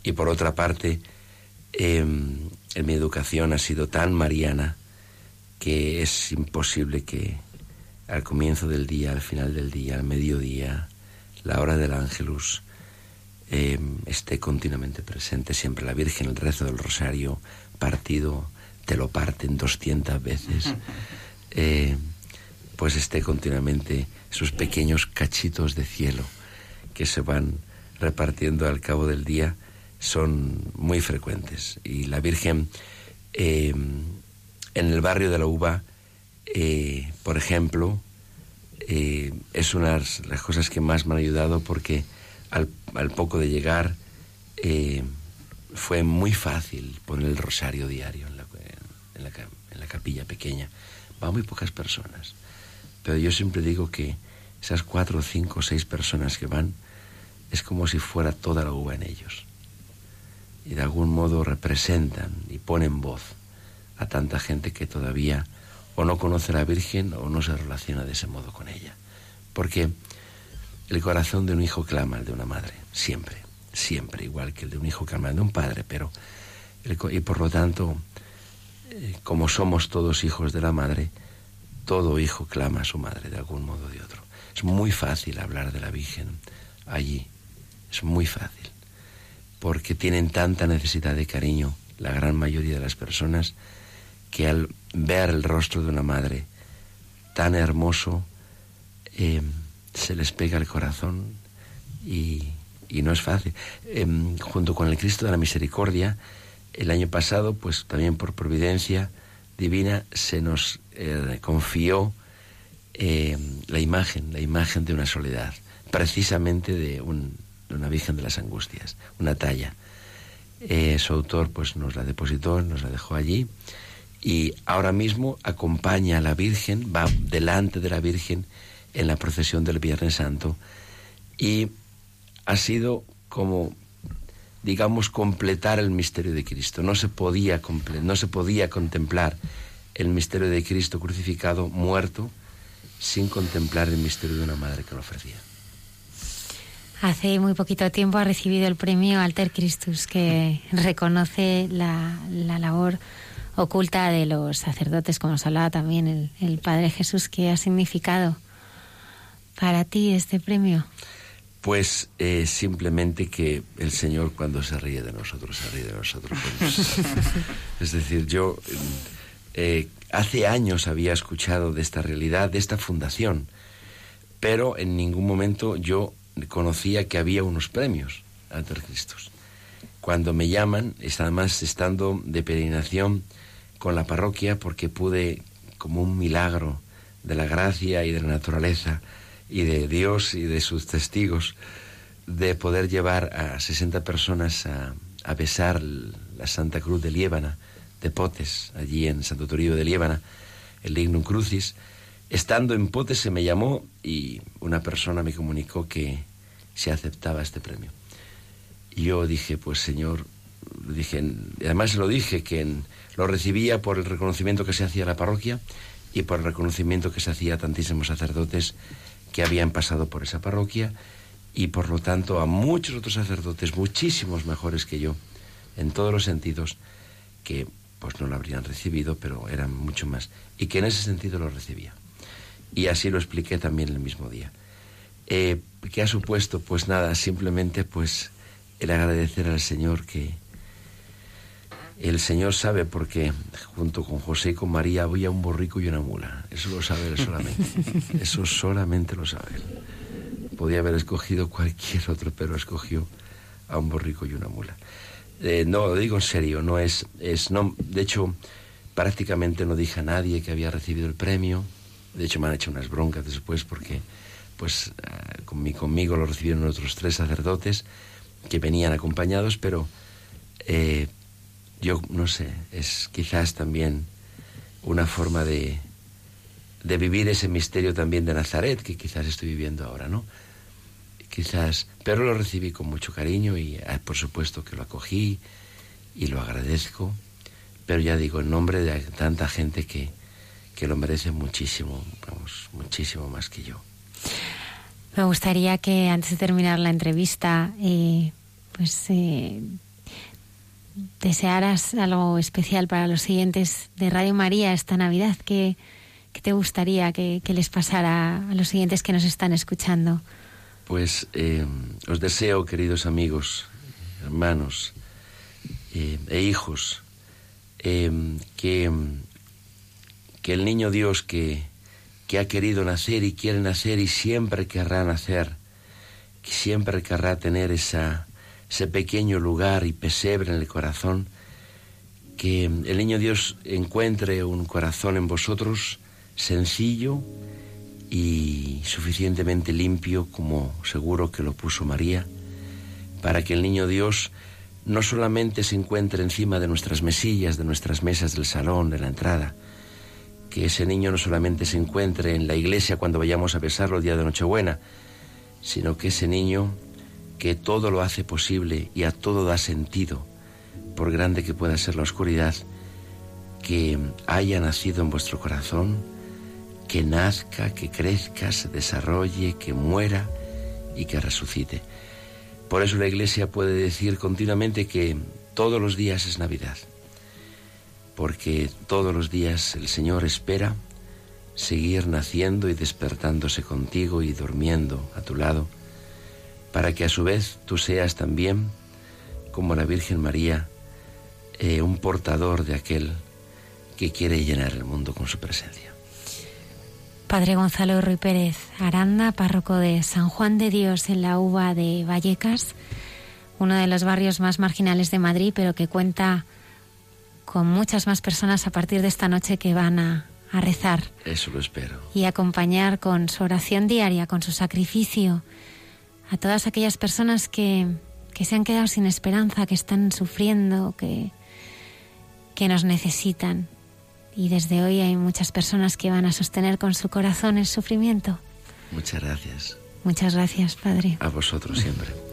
Y por otra parte, eh, en mi educación ha sido tan mariana que es imposible que al comienzo del día, al final del día, al mediodía, la hora del ángelus, eh, esté continuamente presente siempre la Virgen, el rezo del rosario partido, te lo parten 200 veces, [laughs] eh, pues esté continuamente esos pequeños cachitos de cielo que se van repartiendo al cabo del día son muy frecuentes. Y la Virgen eh, en el barrio de la Uva, eh, por ejemplo, eh, es una de las cosas que más me han ayudado porque al, al poco de llegar eh, fue muy fácil poner el rosario diario en la, en, la, en la, capilla pequeña. Va muy pocas personas. Pero yo siempre digo que esas cuatro, cinco, seis personas que van es como si fuera toda la uva en ellos. Y de algún modo representan y ponen voz a tanta gente que todavía o no conoce a la Virgen o no se relaciona de ese modo con ella. Porque el corazón de un hijo clama al de una madre, siempre, siempre, igual que el de un hijo clama al de un padre, pero, y por lo tanto, eh, como somos todos hijos de la madre, todo hijo clama a su madre de algún modo o de otro. Es muy fácil hablar de la Virgen allí, es muy fácil, porque tienen tanta necesidad de cariño la gran mayoría de las personas que al ver el rostro de una madre tan hermoso, eh, se les pega el corazón y, y no es fácil. Eh, junto con el Cristo de la Misericordia, el año pasado, pues también por providencia divina, se nos eh, confió eh, la imagen, la imagen de una soledad, precisamente de, un, de, una Virgen de las Angustias, una talla. su autor pues nos la depositó, nos la dejó allí y ahora mismo acompaña a la Virgen, va delante de la Virgen en la procesión del Viernes Santo y ha sido como digamos completar el misterio de Cristo. No se podía no se podía contemplar el misterio de Cristo crucificado, muerto, sin contemplar el misterio de una madre que lo ofrecía. Hace muy poquito tiempo ha recibido el premio Alter Christus, que reconoce la, la labor oculta de los sacerdotes, como nos hablaba también el, el Padre Jesús, que ha significado para ti este premio? Pues eh, simplemente que el Señor cuando se ríe de nosotros, se ríe de nosotros. [laughs] es decir, yo eh, hace años había escuchado de esta realidad, de esta fundación, pero en ningún momento yo conocía que había unos premios ante Cristos. Cuando me llaman, además estando de peregrinación con la parroquia, porque pude, como un milagro de la gracia y de la naturaleza, y de Dios y de sus testigos de poder llevar a 60 personas a, a besar la Santa Cruz de Liébana, de Potes, allí en Santo Toribio de Liébana, el Lignum Crucis. Estando en Potes se me llamó y una persona me comunicó que se aceptaba este premio. Yo dije, pues Señor, dije, además lo dije, que lo recibía por el reconocimiento que se hacía a la parroquia y por el reconocimiento que se hacía a tantísimos sacerdotes que habían pasado por esa parroquia y por lo tanto a muchos otros sacerdotes, muchísimos mejores que yo, en todos los sentidos, que pues no lo habrían recibido, pero eran mucho más, y que en ese sentido lo recibía. Y así lo expliqué también el mismo día. Eh, ¿Qué ha supuesto? Pues nada, simplemente pues el agradecer al Señor que, el Señor sabe porque junto con José y con María había un borrico y una mula. Eso lo sabe él solamente. [laughs] Eso solamente lo sabe él. Podía haber escogido cualquier otro, pero escogió a un borrico y una mula. Eh, no, lo digo en serio, no es, es no, de hecho, prácticamente no dije a nadie que había recibido el premio. De hecho, me han hecho unas broncas después porque, pues, eh, conmigo lo recibieron otros tres sacerdotes que venían acompañados, pero eh, yo no sé, es quizás también una forma de, de vivir ese misterio también de Nazaret que quizás estoy viviendo ahora, ¿no? Quizás, pero lo recibí con mucho cariño y ah, por supuesto que lo acogí y lo agradezco, pero ya digo, en nombre de tanta gente que, que lo merece muchísimo, vamos, muchísimo más que yo. Me gustaría que antes de terminar la entrevista, eh, pues eh, desearas algo especial para los siguientes de Radio María esta Navidad, ¿qué, te gustaría que, les pasara a los siguientes que nos están escuchando? Pues eh, os deseo, queridos amigos, hermanos eh, e hijos, eh, que, que el niño Dios que, que ha querido nacer y quiere nacer y siempre querrá nacer, que siempre querrá tener esa ese pequeño lugar y pesebre en el corazón, que el niño Dios encuentre un corazón en vosotros sencillo y suficientemente limpio como seguro que lo puso María, para que el niño Dios no solamente se encuentre encima de nuestras mesillas, de nuestras mesas del salón, de la entrada, que ese niño no solamente se encuentre en la iglesia cuando vayamos a besarlo el día de Nochebuena, sino que ese niño que todo lo hace posible y a todo da sentido, por grande que pueda ser la oscuridad, que haya nacido en vuestro corazón, que nazca, que crezca, se desarrolle, que muera y que resucite. Por eso la Iglesia puede decir continuamente que todos los días es Navidad, porque todos los días el Señor espera seguir naciendo y despertándose contigo y durmiendo a tu lado para que a su vez tú seas también, como la Virgen María, eh, un portador de aquel que quiere llenar el mundo con su presencia. Padre Gonzalo Ruy Pérez Aranda, párroco de San Juan de Dios en la Uva de Vallecas, uno de los barrios más marginales de Madrid, pero que cuenta con muchas más personas a partir de esta noche que van a, a rezar. Eso lo espero. Y acompañar con su oración diaria, con su sacrificio a todas aquellas personas que, que se han quedado sin esperanza, que están sufriendo, que, que nos necesitan. Y desde hoy hay muchas personas que van a sostener con su corazón el sufrimiento. Muchas gracias. Muchas gracias, Padre. A vosotros siempre.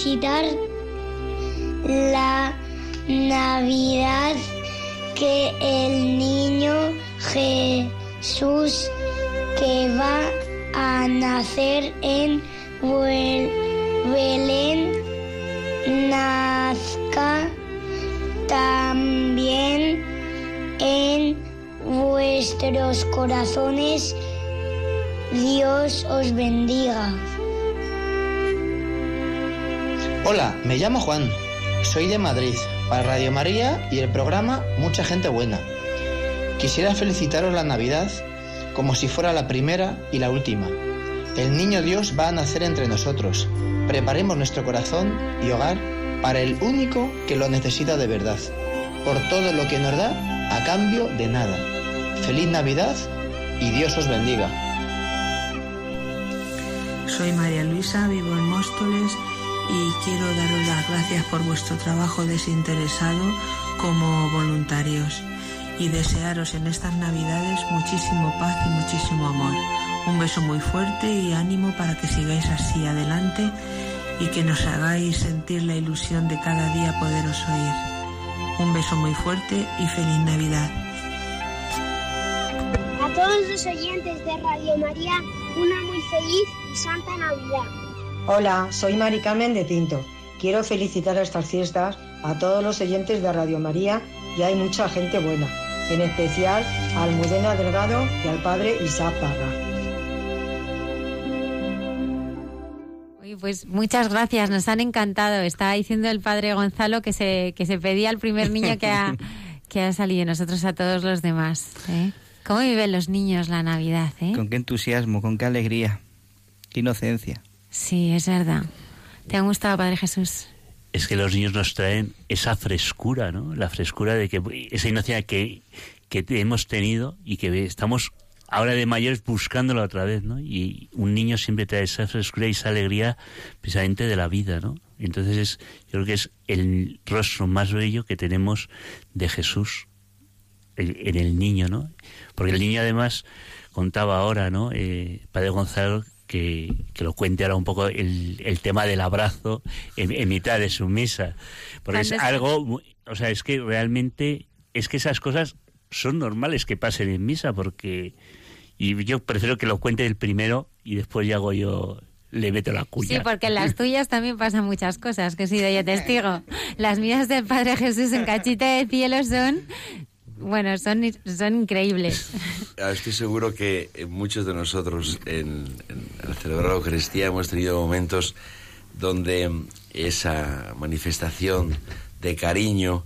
Felicitar llamo Juan. Soy de Madrid, para Radio María y el programa Mucha Gente Buena. Quisiera felicitaros la Navidad como si fuera la primera y la última. El niño Dios va a nacer entre nosotros. Preparemos nuestro corazón y hogar para el único que lo necesita de verdad, por todo lo que nos da a cambio de nada. Feliz Navidad y Dios os bendiga. Soy María Luisa, vivo en Móstoles y quiero daros las gracias por vuestro trabajo desinteresado como voluntarios y desearos en estas Navidades muchísimo paz y muchísimo amor. Un beso muy fuerte y ánimo para que sigáis así adelante y que nos hagáis sentir la ilusión de cada día poderos oír. Un beso muy fuerte y feliz Navidad. A todos los oyentes de Radio María, una muy feliz y santa Navidad. Hola, soy Mari Carmen de Tinto. Quiero felicitar a estas fiestas a todos los oyentes de Radio María y hay mucha gente buena, en especial a Almudena Delgado y al padre Isaac Parra. Pues muchas gracias, nos han encantado. Estaba diciendo el padre Gonzalo que se, que se pedía al primer niño que ha, [laughs] que ha salido, nosotros a todos los demás. ¿eh? ¿Cómo viven los niños la Navidad? Eh? Con qué entusiasmo, con qué alegría, qué inocencia. Sí, es verdad. ¿Te ha gustado, Padre Jesús? Es que los niños nos traen esa frescura, ¿no? La frescura de que esa inocencia que, que hemos tenido y que estamos ahora de mayores buscándola otra vez, ¿no? Y un niño siempre trae esa frescura y esa alegría precisamente de la vida, ¿no? Entonces es, yo creo que es el rostro más bello que tenemos de Jesús en el niño, ¿no? Porque el niño además contaba ahora, ¿no? Eh, Padre Gonzalo que, lo cuente ahora un poco el, el tema del abrazo en, mitad de su misa. Porque es algo, o sea, es que realmente, es que esas cosas son normales que pasen en misa, porque y yo prefiero que lo cuente el primero y después ya hago yo le meto la cuña. Sí, porque en las tuyas también pasan muchas cosas, que he sido yo testigo. Las mías del Padre Jesús en Cachita de Cielo son bueno, son, son increíbles. [laughs] Ah, estoy seguro que muchos de nosotros en, el celebrar la Eucaristía hemos tenido momentos donde esa manifestación de cariño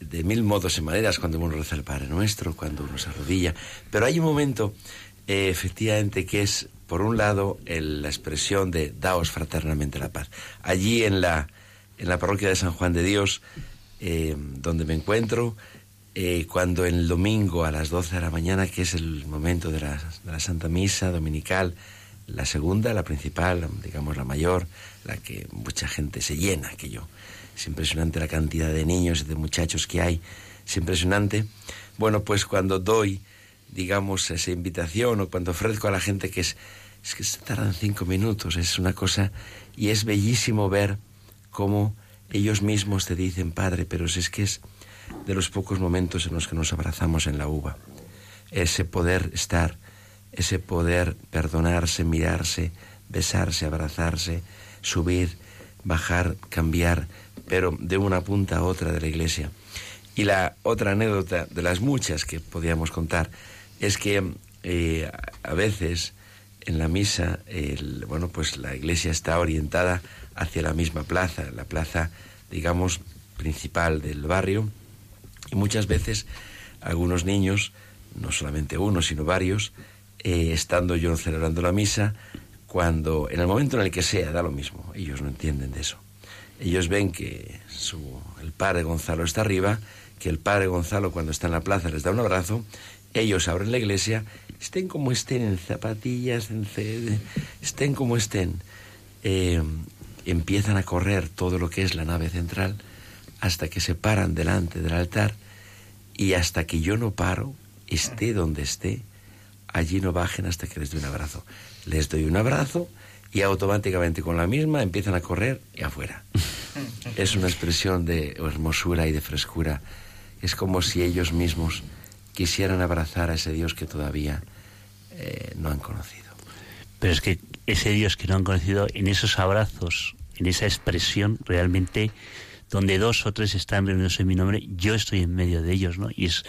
de mil modos y maneras cuando uno reza el Padre Nuestro, cuando uno se arrodilla, pero hay un momento eh, efectivamente que es por un lado la expresión de daos fraternamente la paz. Allí en la, en la parroquia de San Juan de Dios, eh, donde me encuentro, eh, cuando el domingo a las 12 de la mañana, que es el momento de la, Santa Misa Dominical, la segunda, la principal, digamos la mayor, la que mucha gente se llena, que yo. Es impresionante la cantidad de niños y de muchachos que hay, es impresionante. Bueno, pues cuando doy, digamos, esa invitación o cuando ofrezco a la gente que es, es que se tardan cinco minutos, es una cosa, y es bellísimo ver cómo ellos mismos te dicen, Padre, pero es que es de los pocos momentos en los que nos abrazamos en la uva. Ese poder estar, ese poder perdonarse, mirarse, besarse, abrazarse, subir, bajar, cambiar, pero de una punta a otra de la iglesia. Y la otra anécdota de las muchas que podíamos contar es que eh, a veces en la misa, bueno, pues la iglesia está orientada hacia la misma plaza, la plaza, digamos, principal del barrio, y muchas veces algunos niños, no solamente uno, sino varios, eh, estando yo celebrando la misa, cuando, en el momento en el que sea, da lo mismo, ellos no entienden de eso. Ellos ven que su, el padre Gonzalo está arriba, que el padre Gonzalo cuando está en la plaza les da un abrazo, ellos abren la iglesia, estén como estén, en zapatillas, en estén como estén, eh, empiezan a correr todo lo que es la nave central, hasta que se paran delante del altar y hasta que yo no paro, esté donde esté, allí no bajen hasta que les doy un abrazo. Les doy un abrazo y automáticamente con la misma empiezan a correr y afuera. [laughs] Es una expresión de hermosura y de frescura. Es como si ellos mismos quisieran abrazar a ese Dios que todavía eh, no han conocido. Pero es que ese Dios que no han conocido, en esos abrazos, en esa expresión, realmente, donde dos o tres están reunidos en mi nombre, yo estoy en medio de ellos, ¿no? Y es,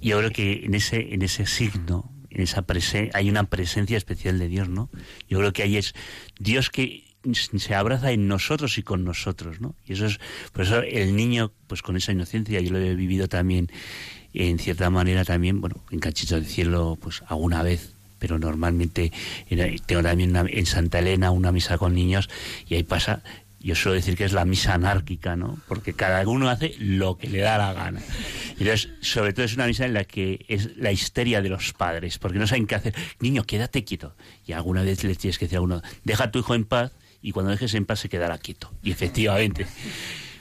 yo creo que en ese, en ese signo, en esa hay una presencia especial de Dios, ¿no? Yo creo que ahí es Dios que se abraza en nosotros y con nosotros, ¿no? Y eso es, por eso el niño, pues con esa inocencia, yo lo he vivido también, en cierta manera también, bueno, en Cachito del Cielo, pues alguna vez, pero normalmente tengo también en Santa Elena una misa con niños y ahí pasa yo suelo decir que es la misa anárquica, ¿no? Porque cada uno hace lo que le da la gana. Y entonces, sobre todo es una misa en la que es la histeria de los padres, porque no saben qué hacer. Niño, quédate quieto. Y alguna vez le tienes que decir a uno, deja a tu hijo en paz, y cuando dejes en paz se quedará quieto. Y efectivamente,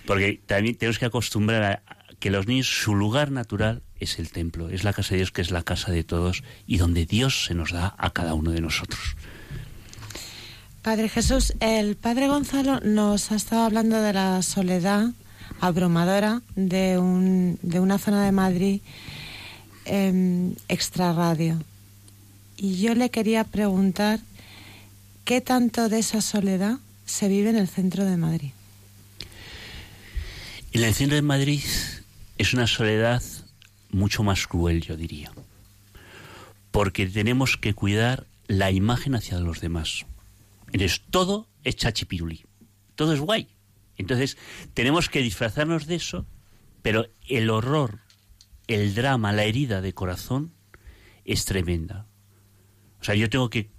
porque también tenemos que acostumbrar a que los niños, su lugar natural es el templo, es la casa de Dios, que es la casa de todos, y donde Dios se nos da a cada uno de nosotros. Padre Jesús, el Padre Gonzalo nos ha estado hablando de la soledad abrumadora de, un, de una zona de Madrid eh, extra radio. Y yo le quería preguntar qué tanto de esa soledad se vive en el centro de Madrid. En el centro de Madrid es una soledad mucho más cruel, yo diría, porque tenemos que cuidar la imagen hacia los demás. Entonces, todo es chachipiruli, todo es guay. Entonces, tenemos que disfrazarnos de eso, pero el horror, el drama, la herida de corazón es tremenda. O sea, yo tengo que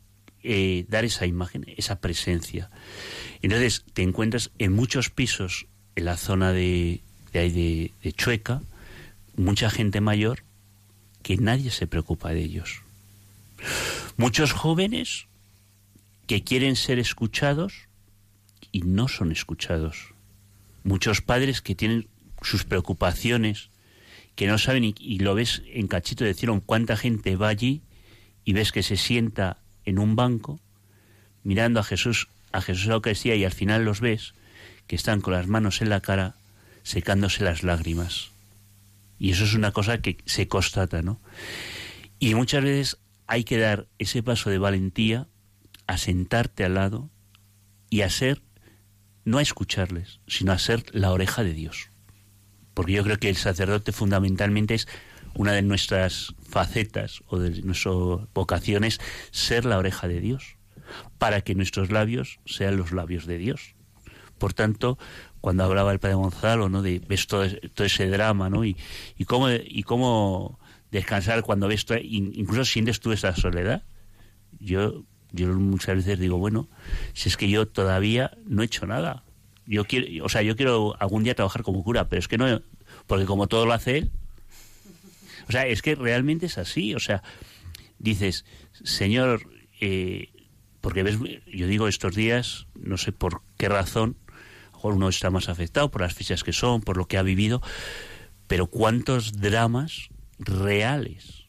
eh, dar esa imagen, esa presencia. Entonces, te encuentras en muchos pisos en la zona de, de, de Chueca, mucha gente mayor que nadie se preocupa de ellos. Muchos jóvenes que quieren ser escuchados y no son escuchados. Muchos padres que tienen sus preocupaciones, que no saben, y, lo ves en cachito, decieron cuánta gente va allí y ves que se sienta en un banco mirando a Jesús, a Jesús la Eucaristía y al final los ves que están con las manos en la cara secándose las lágrimas. Y eso es una cosa que se constata, ¿no? Y muchas veces hay que dar ese paso de valentía a sentarte al lado y a ser, no a escucharles, sino a ser la oreja de Dios. Porque yo creo que el sacerdote fundamentalmente es una de nuestras facetas o de nuestras vocaciones, ser la oreja de Dios, para que nuestros labios sean los labios de Dios. Por tanto, cuando hablaba el padre Gonzalo, ¿no? De ves todo, ese drama, ¿no? Y, y cómo y cómo descansar cuando ves incluso sientes tú esa soledad. Yo yo muchas veces digo, bueno, si es que yo todavía no he hecho nada. Yo quiero, o sea, yo quiero algún día trabajar como cura, pero es que no, porque como todo lo hace él. O sea, es que realmente es así. O sea, dices, Señor, eh, porque ves, yo digo estos días, no sé por qué razón, a lo mejor uno está más afectado por las fichas que son, por lo que ha vivido, pero cuántos dramas reales.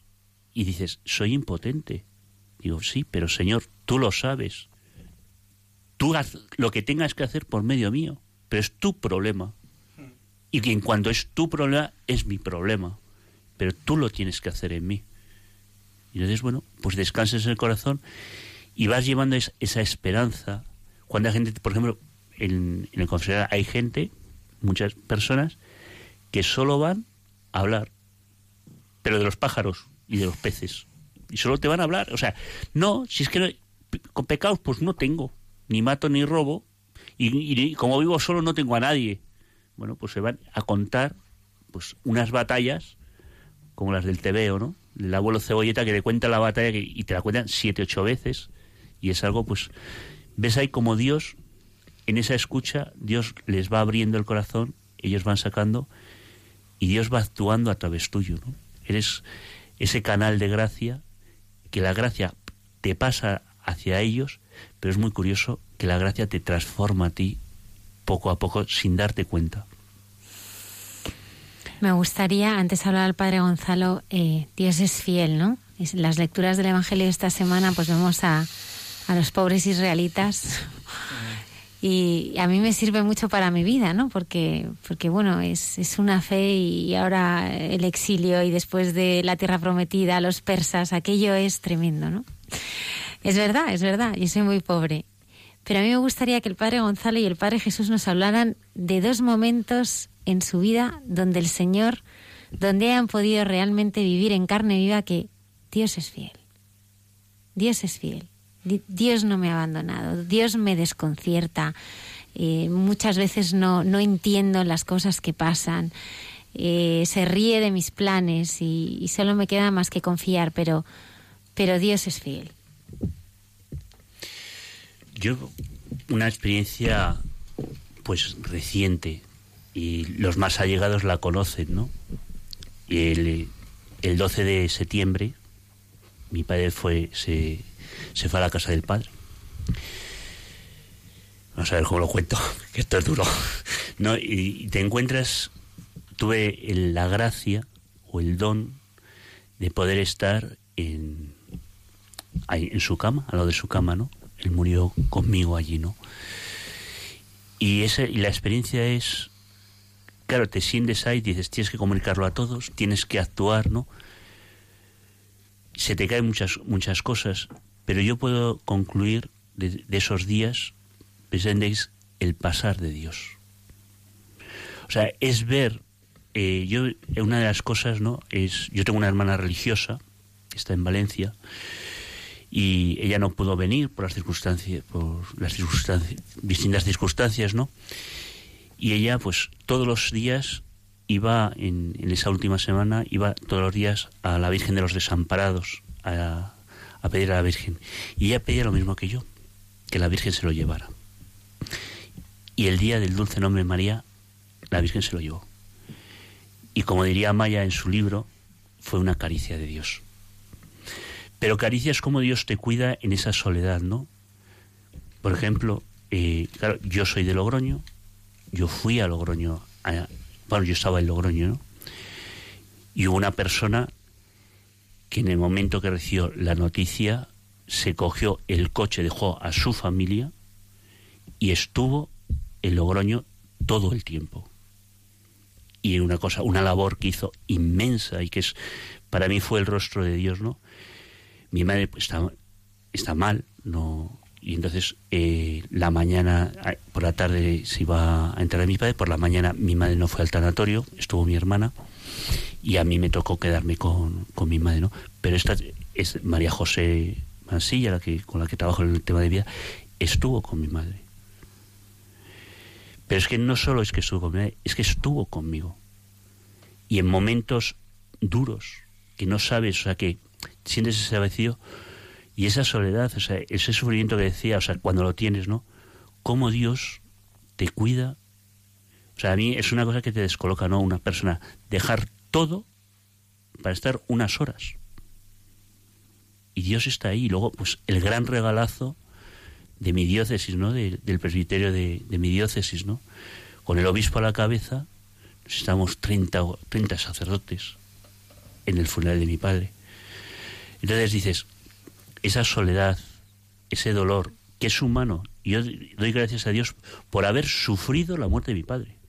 Y dices, soy impotente. Digo, sí, pero Señor, tú lo sabes. Tú haz lo que tengas que hacer por medio mío, pero es tu problema. Y que en cuanto es tu problema, es mi problema. Pero tú lo tienes que hacer en mí. Y entonces, bueno, pues descanses el corazón y vas llevando esa esperanza. Cuando hay gente, por ejemplo, en, en el confesionario hay gente, muchas personas, que solo van a hablar, pero de los pájaros y de los peces y solo te van a hablar. O sea, no, si es que con pecados pues no tengo, ni mato ni robo, y, como vivo solo no tengo a nadie. Bueno, pues se van a contar pues unas batallas como las del Tebeo, ¿no? El abuelo Cebolleta que te cuenta la batalla y te la cuentan siete, ocho veces. Y es algo, pues, ves ahí como Dios, en esa escucha, Dios les va abriendo el corazón, ellos van sacando, y Dios va actuando a través tuyo, ¿no? Eres ese canal de gracia que la gracia te pasa hacia ellos, pero es muy curioso que la gracia te transforma a ti poco a poco sin darte cuenta. Me gustaría, antes hablaba el padre Gonzalo, eh, Dios es fiel, ¿no? En las lecturas del Evangelio de esta semana, pues vemos a, a los pobres israelitas [laughs] y a mí me sirve mucho para mi vida, ¿no? Porque, porque bueno, es, es una fe y ahora el exilio y después de la tierra prometida, los persas, aquello es tremendo, ¿no? Es verdad, es verdad, yo soy muy pobre. Pero a mí me gustaría que el Padre Gonzalo y el Padre Jesús nos hablaran de dos momentos en su vida donde el Señor, donde han podido realmente vivir en carne viva que Dios es fiel. Dios es fiel. Dios no me ha abandonado, Dios me desconcierta. Eh, muchas veces no, no entiendo las cosas que pasan. Eh, se ríe de mis planes y, solo me queda más que confiar, pero, pero Dios es fiel. Yo, una experiencia pues reciente y los más allegados la conocen, ¿no? El, el 12 de septiembre mi padre fue, se, se fue a la casa del padre. Vamos a ver cómo lo cuento, [laughs] que esto es duro. No, y te encuentras, tuve la gracia o el don de poder estar en, en su cama, a lo de su cama, ¿no? Él murió conmigo allí, ¿no? Y, esa, y la experiencia es, claro, te sientes ahí dices, tienes que comunicarlo a todos, tienes que actuar, ¿no? Se te caen muchas, muchas cosas, pero yo puedo concluir de, esos días, penséis, el pasar de Dios. O sea, es ver, eh, yo, una de las cosas, ¿no? Es, yo tengo una hermana religiosa, que está en Valencia, y ella no pudo venir por las circunstancias, por las circunstancias, distintas circunstancias, ¿no? Y ella, pues, todos los días iba, en, en esa última semana, iba todos los días a la Virgen de los Desamparados, a, a pedir a la Virgen. Y ella pedía lo mismo que yo, que la Virgen se lo llevara. Y el día del dulce nombre María, la Virgen se lo llevó. Y como diría Maya en su libro, fue una caricia de Dios. Pero caricia es como Dios te cuida en esa soledad, ¿no? Por ejemplo, eh, claro, yo soy de Logroño, yo fui a Logroño, bueno, yo estaba en Logroño, ¿no? Y hubo una persona que en el momento que recibió la noticia se cogió el coche, dejó a su familia y estuvo en Logroño todo el tiempo. Y una cosa, una labor que hizo inmensa y que es para mí fue el rostro de Dios, ¿no? Mi madre pues, está, está mal, no y entonces eh, la mañana por la tarde se iba a entrar a mi padre, por la mañana mi madre no fue al tanatorio, estuvo mi hermana y a mí me tocó quedarme con, con mi madre, ¿no? Pero esta es María José Mansilla, la que, con la que trabajo en el tema de vida, estuvo con mi madre. Pero es que no solo es que estuvo con mi madre, es que estuvo conmigo. Y en momentos duros, que no sabes, o sea, que sientes ese vacío y esa soledad, o sea, ese sufrimiento que decía, o sea, cuando lo tienes, ¿no? Cómo Dios te cuida. O sea, a mí es una cosa que te descoloca, ¿no? Una persona dejar todo para estar unas horas. Y Dios está ahí. Y luego, pues el gran regalazo de mi diócesis, ¿no? del presbiterio de, mi diócesis, ¿no? Con el obispo a la cabeza, estamos 30, 30 sacerdotes en el funeral de mi padre. Entonces dices, esa soledad, ese dolor, que es humano, yo doy gracias a Dios por haber sufrido la muerte de mi padre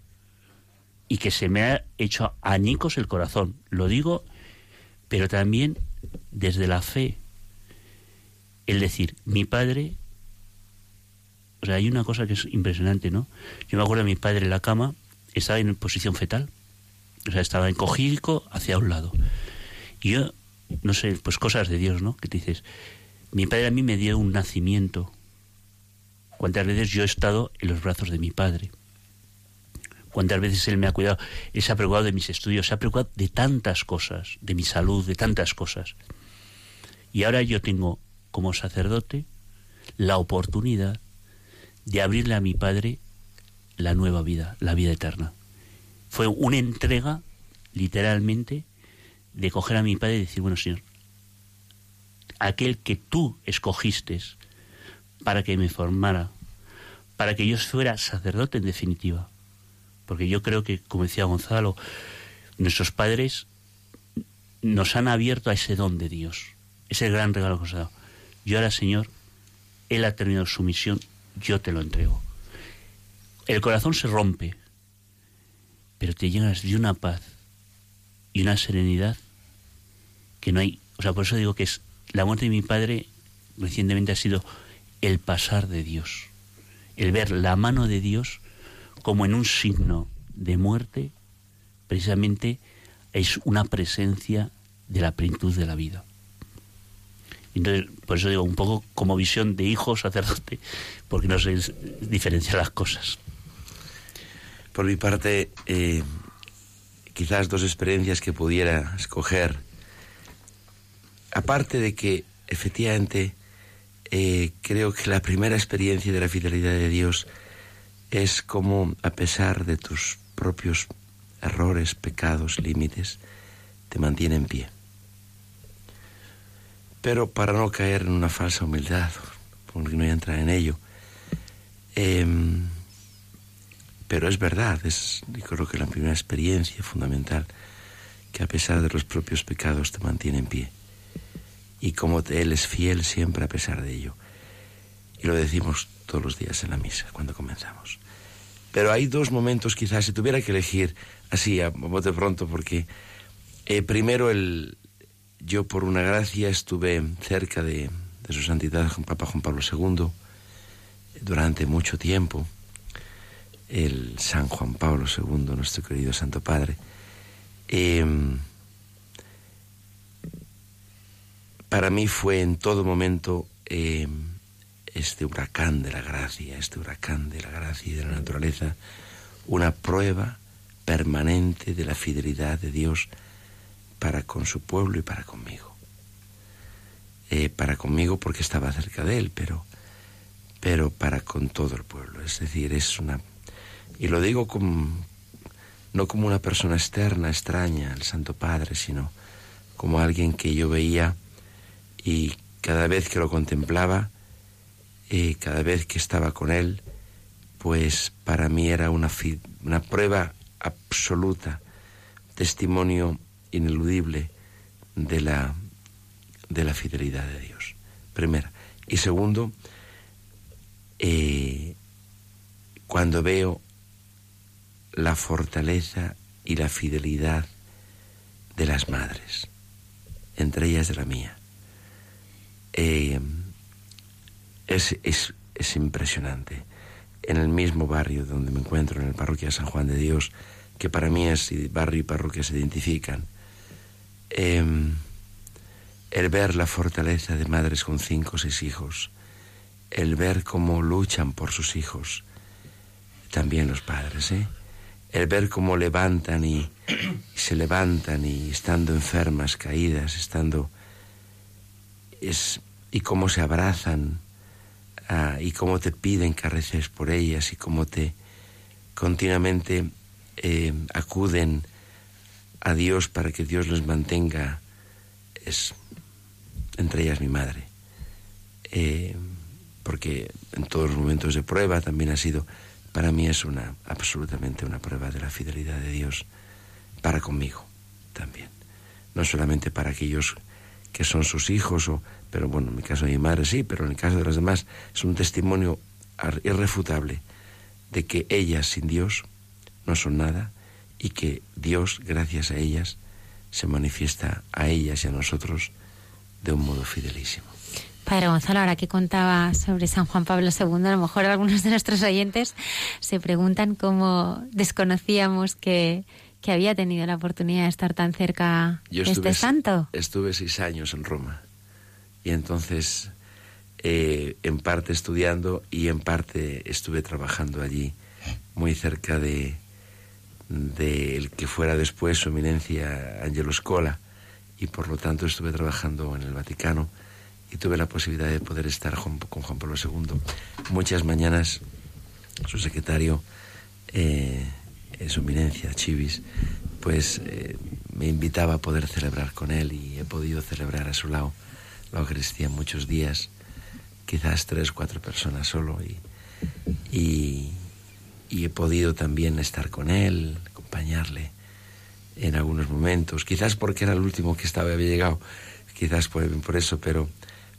y que se me ha hecho añicos el corazón. Lo digo, pero también desde la fe. El decir, mi padre, o sea, hay una cosa que es impresionante, ¿no? Yo me acuerdo de mi padre en la cama, estaba en posición fetal, o sea, estaba encogido hacia un lado. Y yo, no sé, pues cosas de Dios, ¿no? Que te dices, mi padre a mí me dio un nacimiento. ¿Cuántas veces yo he estado en los brazos de mi padre? Cuántas veces Él me ha cuidado, Él se ha preocupado de mis estudios, se ha preocupado de tantas cosas, de mi salud, de tantas cosas. Y ahora yo tengo como sacerdote la oportunidad de abrirle a mi Padre la nueva vida, la vida eterna. Fue una entrega, literalmente, de coger a mi Padre y decir, bueno, Señor, aquel que tú escogiste para que me formara, para que yo fuera sacerdote en definitiva, porque yo creo que, como decía Gonzalo, nuestros padres nos han abierto a ese don de Dios. Es el gran regalo que os ha dado. Yo ahora, Señor, Él ha terminado su misión, yo te lo entrego. El corazón se rompe, pero te llenas de una paz y una serenidad que no hay. O sea, por eso digo que es la muerte de mi padre recientemente ha sido el pasar de Dios, el ver la mano de Dios como en un signo de muerte, precisamente es una presencia de la plenitud de la vida. Entonces, por eso digo, un poco como visión de hijo sacerdote, porque no se diferencian las cosas. Por mi parte, eh, quizás dos experiencias que pudiera escoger. Aparte de que, efectivamente, eh, creo que la primera experiencia de la fidelidad de Dios es como, a pesar de tus propios errores, pecados, límites, te mantiene en pie. Pero para no caer en una falsa humildad, porque no entra en ello, em, pero es verdad, es yo creo que la primera experiencia fundamental, que a pesar de los propios pecados te mantiene en pie. Y como Él es fiel siempre a pesar de ello. Y lo decimos todos los días en la misa, cuando comenzamos. Pero hay dos momentos quizás, si tuviera que elegir así a bote pronto, porque eh, primero el, yo por una gracia estuve cerca de, su santidad Papa Juan Pablo II durante mucho tiempo, el San Juan Pablo II, nuestro querido Santo Padre. Em, para mí fue en todo momento em, este huracán de la gracia, este huracán de la gracia y de la naturaleza, una prueba permanente de la fidelidad de Dios para con su pueblo y para conmigo. Eh, para conmigo porque estaba cerca de él, pero, pero para con todo el pueblo. Es decir, es una... Y lo digo como, no como una persona externa, extraña al Santo Padre, sino como alguien que yo veía y cada vez que lo contemplaba, cada vez que estaba con él, pues para mí era una, una prueba absoluta, testimonio ineludible de la, de la fidelidad de Dios. Primera. Y segundo, eh, cuando veo la fortaleza y la fidelidad de las madres, entre ellas de la mía. Eh, es, es, es, impresionante. En el mismo barrio donde me encuentro, en el parroquia San Juan de Dios, que para mí es barrio y parroquia se identifican, Em, el ver la fortaleza de madres con cinco o seis hijos, el ver cómo luchan por sus hijos, también los padres, ¿eh? el ver cómo levantan y, se levantan y estando enfermas, caídas, estando es, y cómo se abrazan ah, y cómo te piden que reces por ellas y cómo te continuamente eh, acuden a Dios para que Dios los mantenga, es entre ellas mi madre. Eh, porque en todos los momentos de prueba también ha sido, para mí es una, absolutamente una prueba de la fidelidad de Dios para conmigo también. No solamente para aquellos que son sus hijos, o, pero bueno, en mi caso de mi madre sí, pero en el caso de las demás es un testimonio irrefutable de que ellas sin Dios no son nada y que Dios, gracias a ellas, se manifiesta a ellas y a nosotros de un modo fidelísimo. Padre Gonzalo, ahora que contaba sobre San Juan Pablo II, a lo mejor algunos de nuestros oyentes se preguntan cómo desconocíamos que, que había tenido la oportunidad de estar tan cerca de este santo. Estuve seis años en Roma y entonces eh, en parte estudiando y en parte estuve trabajando allí muy cerca de, del que fuera después su eminencia Angelo Scola y por lo tanto estuve trabajando en el Vaticano y tuve la posibilidad de poder estar con Juan Pablo II. Muchas mañanas su secretario, eh, su eminencia Chivis, pues eh, me invitaba a poder celebrar con él y he podido celebrar a su lado la Eucaristía muchos días, quizás tres, cuatro personas solo y y he podido también estar con él, acompañarle en algunos momentos, quizás porque era el último que estaba, había llegado, quizás por, por eso, pero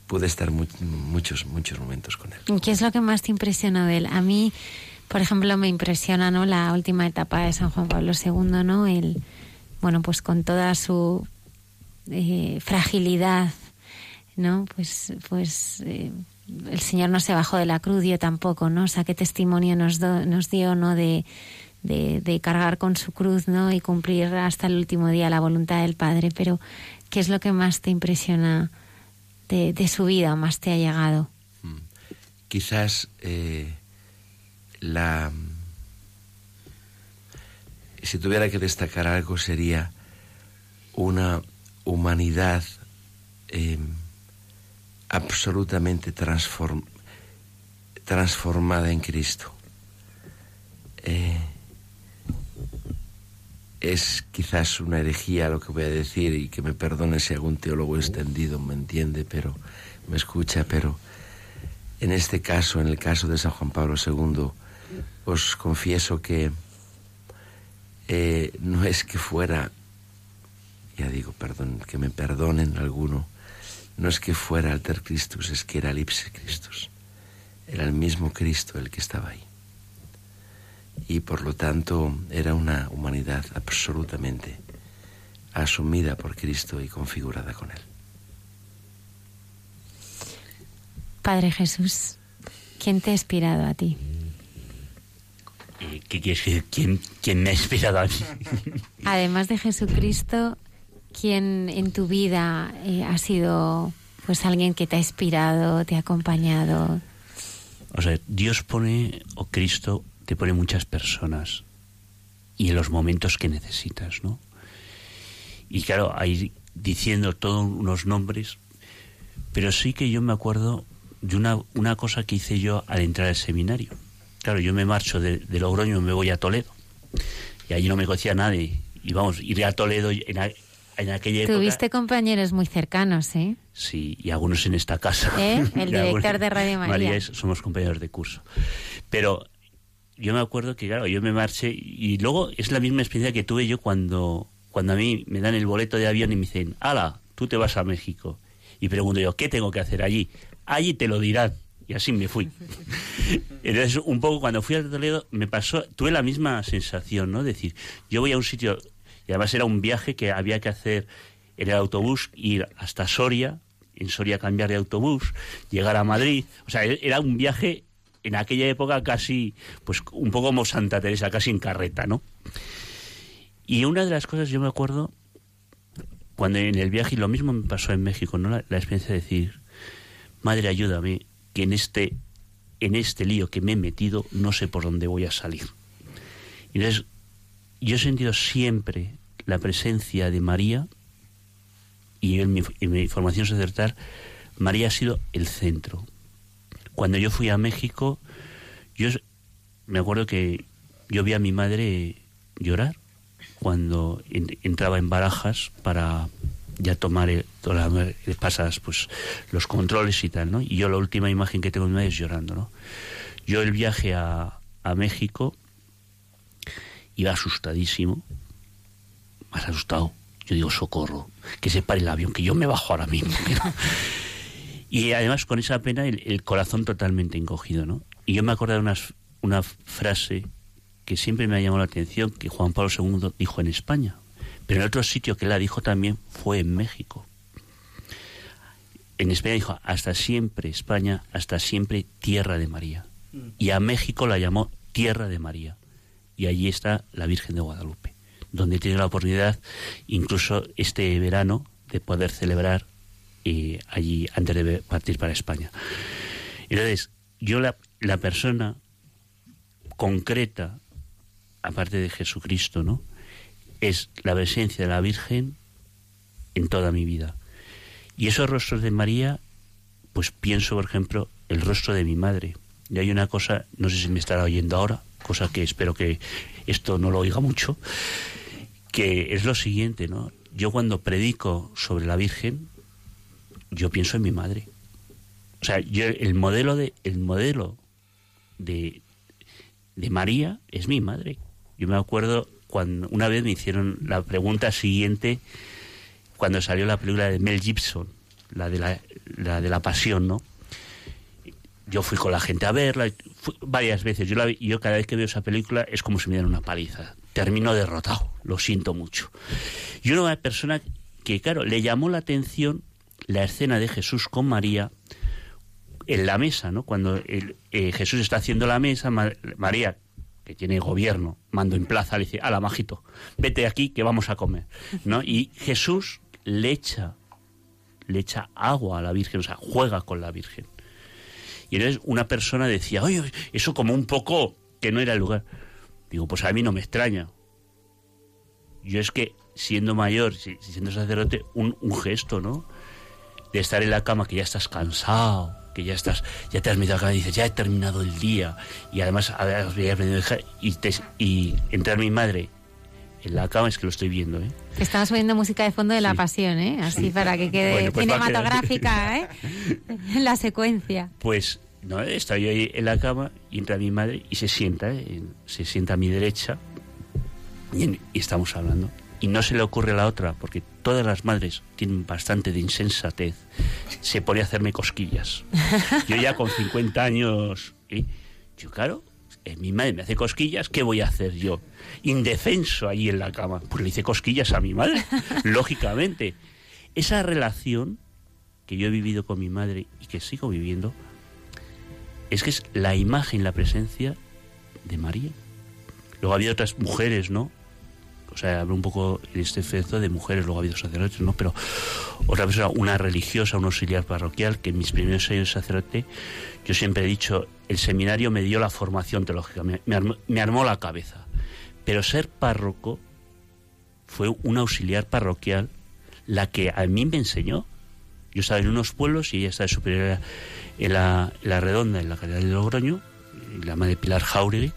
pude estar muchos, muchos momentos con él. ¿Qué es lo que más te impresiona de él? A mí, por ejemplo, me impresiona ¿no? la última etapa de San Juan Pablo II, ¿no? El, bueno, pues con toda su eh, fragilidad, ¿no? Pues, pues eh, el Señor no se bajó de la cruz, yo tampoco, ¿no? O sea, qué testimonio nos, nos dio, ¿no? De, de, cargar con su cruz, ¿no? Y cumplir hasta el último día la voluntad del Padre. Pero, ¿qué es lo que más te impresiona de, su vida, más te ha llegado? Mm. Quizás eh, la... Si tuviera que destacar algo sería una humanidad eh, absolutamente transformada en Cristo. Eh, es quizás una herejía lo que voy a decir y que me perdone si algún teólogo extendido me entiende, pero me escucha, pero en este caso, en el caso de San Juan Pablo II, os confieso que eh, no es que fuera, ya digo, perdón, que me perdonen alguno, no es que fuera alter Christus, es que era el ipse Christus. Era el mismo Cristo el que estaba ahí. Y por lo tanto era una humanidad absolutamente asumida por Cristo y configurada con Él. Padre Jesús, ¿quién te ha inspirado a ti? ¿Qué quieres decir? ¿Quién, ¿Quién me ha inspirado a mí? Además de Jesucristo, quién en tu vida eh, ha sido pues alguien que te ha inspirado, te ha acompañado. O sea, Dios pone, o Cristo te pone muchas personas y en los momentos que necesitas, ¿no? Y claro, ahí diciendo todos unos nombres, pero sí que yo me acuerdo de una, una cosa que hice yo al entrar al seminario. Claro, yo me marcho de, Logroño y me voy a Toledo. Y allí no me conocía nadie. Y vamos, iré a Toledo en, en aquella época... Tuviste compañeros muy cercanos, ¿eh? Sí, y algunos en esta casa. ¿Eh? [laughs] El director de Radio María. María somos compañeros de curso. Pero yo me acuerdo que, claro, yo me marché y luego es la misma experiencia que tuve yo cuando, cuando a mí me dan el boleto de avión y me dicen, ala, tú te vas a México. Y pregunto yo, ¿qué tengo que hacer allí? Allí te lo dirán. Y así me fui. [laughs] Entonces, un poco cuando fui a Toledo, me pasó, tuve la misma sensación, ¿no? Decir, yo voy a un sitio y además era un viaje que había que hacer en el autobús, ir hasta Soria, en Soria cambiar de autobús, llegar a Madrid. O sea, era un viaje en aquella época casi, pues un poco como Santa Teresa, casi en carreta, ¿no? Y una de las cosas yo me acuerdo, cuando en el viaje, y lo mismo me pasó en México, ¿no? La, experiencia de decir, madre, ayúdame, que en este, en este lío que me he metido no sé por dónde voy a salir. Y entonces yo he sentido siempre la presencia de María y en mi, formación sacerdotal, María ha sido el centro. Cuando yo fui a México, yo me acuerdo que yo vi a mi madre llorar cuando entraba en barajas para ya tomar todas las pasas pues los controles y tal, ¿no? Y yo la última imagen que tengo de mi madre es llorando, ¿no? Yo el viaje a, a México iba asustadísimo, más asustado. Yo digo, socorro, que se pare el avión, que yo me bajo ahora mismo. [laughs] y además con esa pena el, corazón totalmente encogido, ¿no? Y yo me acuerdo de una, una frase que siempre me ha llamado la atención, que Juan Pablo II dijo en España. Pero en otro sitio que la dijo también fue en México. En España dijo, hasta siempre España, hasta siempre tierra de María. Mm. Y a México la llamó tierra de María y allí está la Virgen de Guadalupe, donde tiene la oportunidad, incluso este verano, de poder celebrar eh, allí antes de partir para España. Entonces, yo la, la persona concreta, aparte de Jesucristo, ¿no? Es la presencia de la Virgen en toda mi vida. Y esos rostros de María, pues pienso, por ejemplo, el rostro de mi madre. Y hay una cosa, no sé si me estará oyendo ahora, cosa que espero que esto no lo oiga mucho, que es lo siguiente, ¿no? Yo cuando predico sobre la Virgen, yo pienso en mi madre. O sea, yo el modelo de el modelo de, de María es mi madre. Yo me acuerdo cuando una vez me hicieron la pregunta siguiente cuando salió la película de Mel Gibson, la de la, la de la pasión, ¿no? Yo fui con la gente a verla varias veces. Yo, cada vez que veo esa película es como si me dieran una paliza. Termino derrotado, lo siento mucho. Y una persona que, claro, le llamó la atención la escena de Jesús con María en la mesa, ¿no? Cuando eh, Jesús está haciendo la mesa, María, que tiene gobierno, mando en plaza, le dice, ala, majito, vete aquí que vamos a comer, ¿no? Y Jesús le echa, le echa agua a la Virgen, o sea, juega con la Virgen. Y entonces una persona decía, oye, eso como un poco que no era el lugar. Digo, pues a mí no me extraña. Yo es que siendo mayor, siendo sacerdote, un, gesto, ¿no? De estar en la cama que ya estás cansado, que ya estás, ya te has metido acá y dices, ya he terminado el día. Y además habías venido y, te, y entrar mi madre la cama es que lo estoy viendo, ¿eh? Estamos subiendo música de fondo de la pasión, ¿eh? Así para que quede pues cinematográfica, ¿eh? [laughs] la secuencia. Pues, no, estoy ahí en la cama y entra mi madre y se sienta, ¿eh? se sienta a mi derecha y estamos hablando y no se le ocurre a la otra, porque todas las madres tienen bastante de insensatez, se pone a hacerme cosquillas. [laughs] Yo ya con 50 años, ¿eh? yo claro, eh, mi madre me hace cosquillas, ¿qué voy a hacer yo? Indefenso ahí en la cama. Pues le hice cosquillas a mi madre, [laughs] lógicamente. Esa relación que yo he vivido con mi madre y que sigo viviendo, es que es la imagen, la presencia de María. Luego había otras mujeres, ¿no? O sea, hablo un poco en este efecto de mujeres, luego ha habido sacerdotes, ¿no? Pero otra persona, una religiosa, un auxiliar parroquial, que en mis primeros años de sacerdote, yo siempre he dicho, el seminario me dio la formación teológica, me, armó, la cabeza. Pero ser párroco fue un auxiliar parroquial la que a mí me enseñó. Yo estaba en unos pueblos y ella estaba superior en la, en la redonda, en la calidad de Logroño, la madre Pilar Jauregui,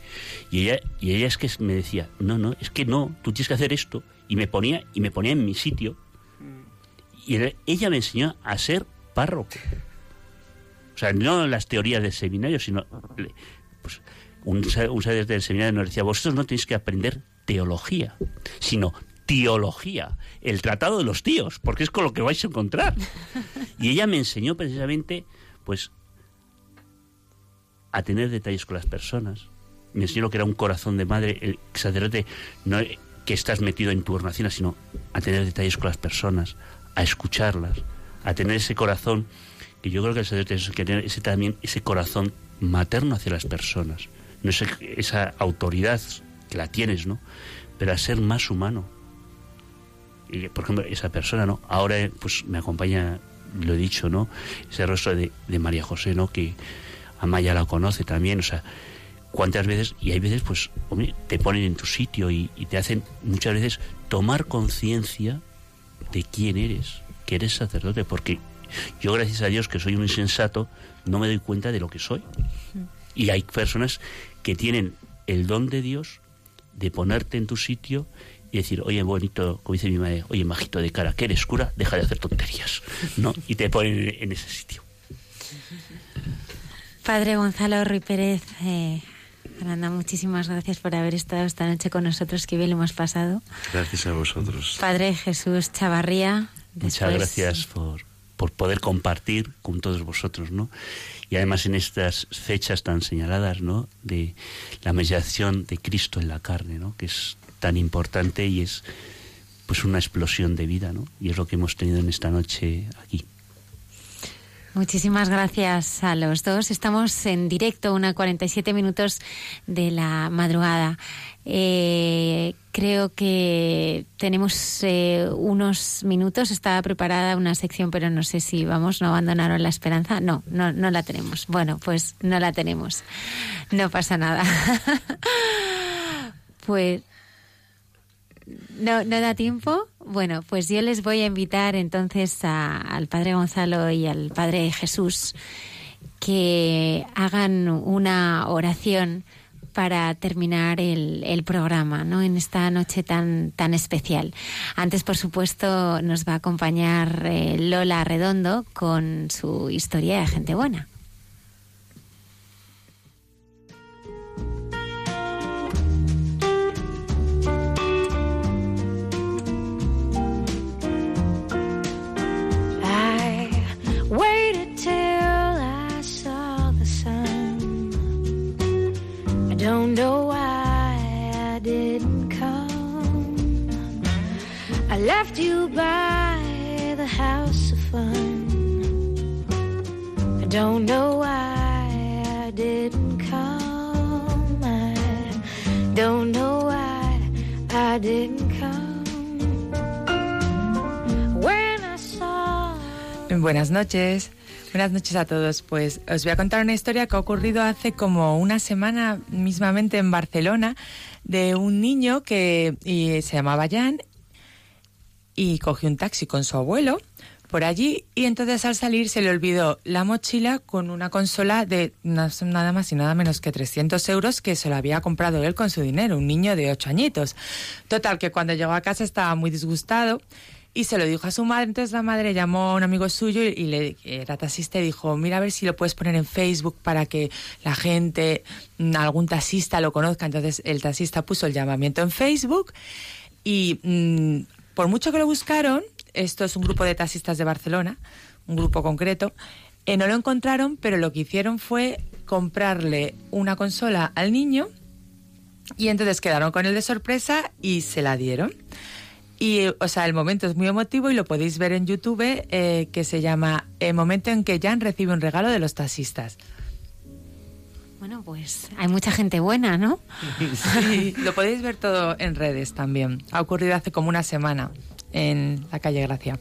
y ella, y ella es que me decía, no, no, es que no, tú tienes que hacer esto, y me ponía, y me ponía en mi sitio, y ella me enseñó a ser párroco. O sea, no las teorías del seminario, sino pues, un, un del seminario nos decía, vosotros no tenéis que aprender teología, sino teología, el tratado de los tíos, porque es con lo que vais a encontrar. [laughs] Y ella me enseñó precisamente, pues, a tener detalles con las personas. Me enseñó que era un corazón de madre, el sacerdote, no que estás metido en tu ornación, sino a tener detalles con las personas, a escucharlas, a tener ese corazón, que yo creo que el sacerdote es que tener ese, también ese corazón materno hacia las personas. No es esa autoridad que la tienes, ¿no? Pero a ser más humano. Y, por ejemplo, esa persona, ¿no? Ahora pues me acompaña, lo he dicho, ¿no? Ese rostro de, de María José, ¿no? Que, Amaya la conoce también, o sea, cuántas veces, y hay veces, pues, hombre, te ponen en tu sitio y, te hacen muchas veces tomar conciencia de quién eres, que eres sacerdote, porque yo, gracias a Dios, que soy un insensato, no me doy cuenta de lo que soy. Y hay personas que tienen el don de Dios de ponerte en tu sitio y decir, oye, bonito, como dice mi madre, oye, majito de cara, que eres cura, deja de hacer tonterías, ¿no? Y te ponen en ese sitio. Padre Gonzalo Ruy Pérez, eh, muchísimas gracias por haber estado esta noche con nosotros, que bien lo hemos pasado. Gracias a vosotros. Padre Jesús Chavarría. Muchas gracias por, por poder compartir con todos vosotros, ¿no? Y además en estas fechas tan señaladas, ¿no? De la mediación de Cristo en la carne, ¿no? Que es tan importante y es pues una explosión de vida, ¿no? Y es lo que hemos tenido en esta noche aquí. Muchísimas gracias a los dos. Estamos en directo, una 47 minutos de la madrugada. Eh, creo que tenemos eh, unos minutos. Estaba preparada una sección, pero no sé si vamos, no abandonaron la esperanza. No, no, no la tenemos. Bueno, pues no la tenemos. No pasa nada. [laughs] pues no, no da tiempo. Bueno, pues yo les voy a invitar entonces al Padre Gonzalo y al Padre Jesús que hagan una oración para terminar el, programa, ¿no? En esta noche tan, tan especial. Antes, por supuesto, nos va a acompañar eh, Lola Redondo con su historia de gente buena. Waited till I saw the sun. I don't know why I didn't come. I left you by the house of fun. I don't know why I didn't come. I don't know why I didn't. Buenas noches. Buenas noches a todos. Pues os voy a contar una historia que ha ocurrido hace como una semana mismamente en Barcelona de un niño que se llamaba Jan y cogió un taxi con su abuelo por allí y entonces al salir se le olvidó la mochila con una consola de na- nada más y nada menos que 300 euros que se lo había comprado él con su dinero, un niño de 8 añitos. Total, que cuando llegó a casa estaba muy disgustado y se lo dijo a su madre. Entonces la madre llamó a un amigo suyo y, y le era taxista y dijo, mira a ver si lo puedes poner en Facebook para que la gente, mm, algún taxista lo conozca. Entonces el taxista puso el llamamiento en Facebook y mm, por mucho que lo buscaron, esto es un grupo de taxistas de Barcelona, un grupo concreto, eh, no lo encontraron, pero lo que hicieron fue comprarle una consola al niño y entonces quedaron con él de sorpresa y se la dieron. Y, eh, o sea, el momento es muy emotivo y lo podéis ver en YouTube, eh, que se llama El momento en que Jan recibe un regalo de los taxistas. Bueno, pues hay mucha gente buena, ¿no? [laughs] Sí, lo podéis ver todo en redes también. Ha ocurrido hace como una semana en la calle Gracia.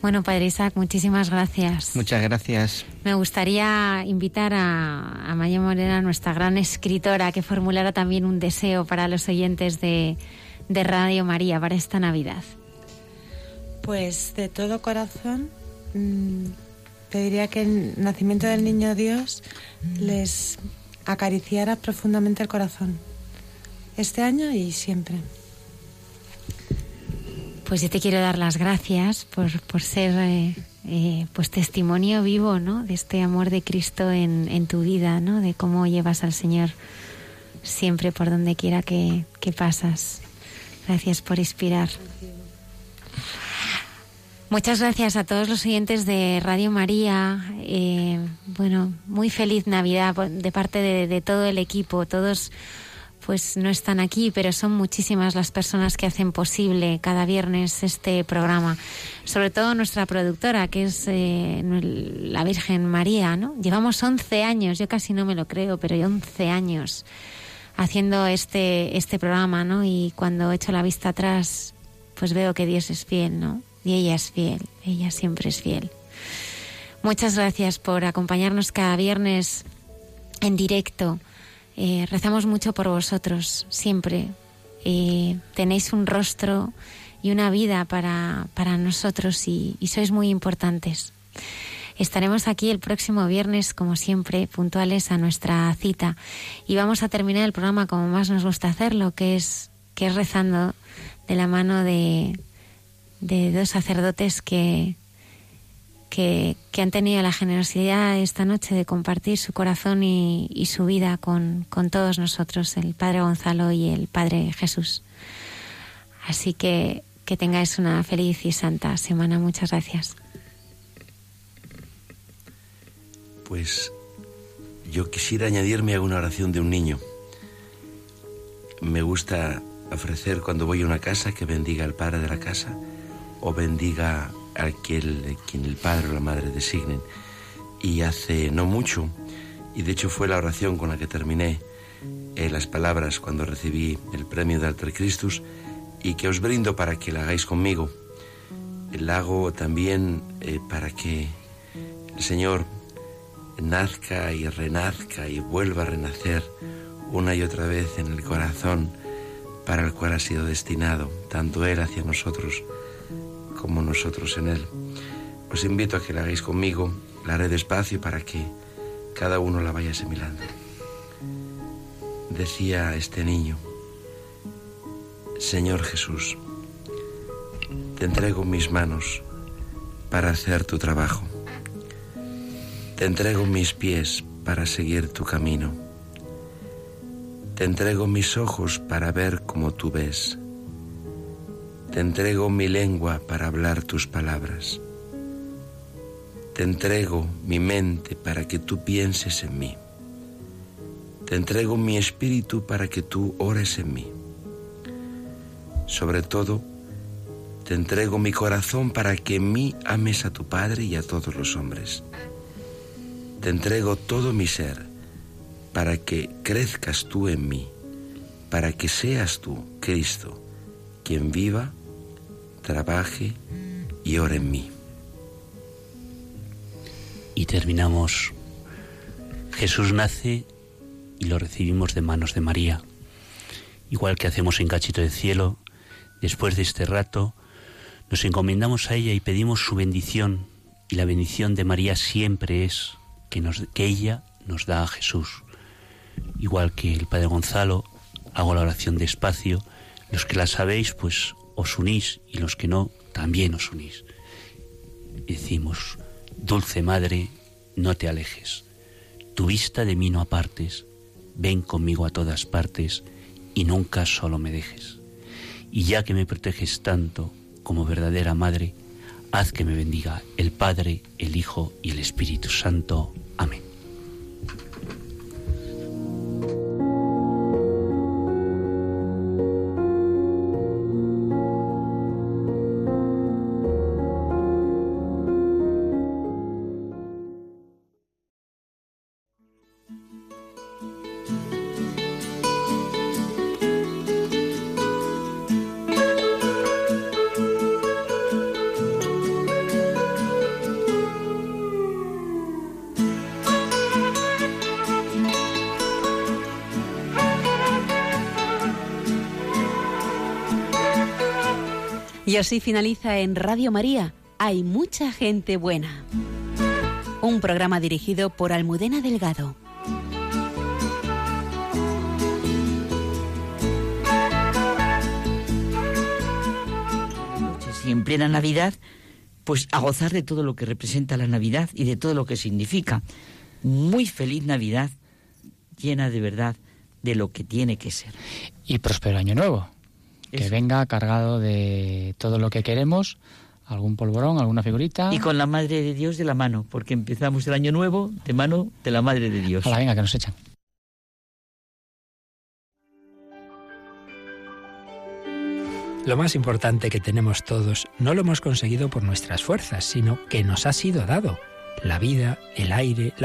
Bueno, Padre Isaac, muchísimas gracias. Muchas gracias. Me gustaría invitar a, a Maya Morena, nuestra gran escritora, que formulara también un deseo para los oyentes de, de Radio María para esta Navidad. Pues de todo corazón mm, pediría que el nacimiento del niño Dios les acariciara profundamente el corazón. Este año y siempre. Pues yo te quiero dar las gracias por, por ser eh, eh, pues testimonio vivo ¿no? de este amor de Cristo en, en tu vida, ¿no? de cómo llevas al Señor siempre por donde quiera que, que pasas. Gracias por inspirar. Muchas gracias a todos los oyentes de Radio María. Eh, bueno, muy feliz Navidad de parte de, de todo el equipo. Todos pues no están aquí, pero son muchísimas las personas que hacen posible cada viernes este programa. Sobre todo nuestra productora, que es eh, la Virgen María, ¿no? Llevamos 11 años, yo casi no me lo creo, pero 11 años haciendo este, este programa, ¿no? Y cuando echo la vista atrás, pues veo que Dios es fiel, ¿no? Y ella es fiel, ella siempre es fiel. Muchas gracias por acompañarnos cada viernes en directo. Eh, rezamos mucho por vosotros, siempre. Eh, tenéis un rostro y una vida para, para nosotros y, y sois muy importantes. Estaremos aquí el próximo viernes, como siempre, puntuales a nuestra cita. Y vamos a terminar el programa como más nos gusta hacerlo, que es, que es rezando de la mano de, dos sacerdotes que, que, han tenido la generosidad esta noche de compartir su corazón y, y su vida con, con, todos nosotros, el Padre Gonzalo y el Padre Jesús. Así que que tengáis una feliz y santa semana. Muchas gracias. Pues yo quisiera añadirme a una oración de un niño. Me gusta ofrecer cuando voy a una casa que bendiga al padre de la casa o bendiga a aquel quien el padre o la madre designen. Y hace no mucho, y de hecho fue la oración con la que terminé eh, las palabras cuando recibí el premio de Alter Christus y que os brindo para que la hagáis conmigo. La hago también eh, para que el Señor nazca y renazca y vuelva a renacer una y otra vez en el corazón para el cual ha sido destinado, tanto Él hacia nosotros como nosotros en Él. Os invito a que la hagáis conmigo, la haré despacio para que cada uno la vaya asimilando. Decía este niño, Señor Jesús, te entrego mis manos para hacer tu trabajo. Te entrego mis pies para seguir tu camino. Te entrego mis ojos para ver como tú ves. Te entrego mi lengua para hablar tus palabras. Te entrego mi mente para que tú pienses en mí. Te entrego mi espíritu para que tú ores en mí. Sobre todo, Te entrego mi corazón para que en mí ames a tu Padre y a todos los hombres. Te entrego todo mi ser para que crezcas tú en mí, para que seas tú, Cristo, quien viva, trabaje y ore en mí. Y terminamos. Jesús nace y lo recibimos de manos de María. Igual que hacemos en Cachito de Cielo, después de este rato, nos encomendamos a ella y pedimos su bendición. Y la bendición de María siempre es que, ella nos da a Jesús. Igual que el Padre Gonzalo, hago la oración despacio. Los que la sabéis, pues os unís y los que no, también os unís. Decimos, Dulce Madre, no te alejes. Tu vista de mí no apartes. Ven conmigo a todas partes y nunca solo me dejes. Y ya que me proteges tanto como verdadera Madre, haz que me bendiga el Padre, el Hijo y el Espíritu Santo. Amén. Y así finaliza en Radio María. Hay mucha gente buena. Un programa dirigido por Almudena Delgado. Y en plena Navidad, pues a gozar de todo lo que representa la Navidad y de todo lo que significa. Muy feliz Navidad, llena de verdad de lo que tiene que ser. Y próspero año nuevo. Que venga cargado de todo lo que queremos, algún polvorón, alguna figurita. Y con la Madre de Dios de la mano, porque empezamos el año nuevo de mano de la Madre de Dios. Hola, venga, que nos echan. Lo más importante que tenemos todos no lo hemos conseguido por nuestras fuerzas, sino que nos ha sido dado. La vida, el aire, la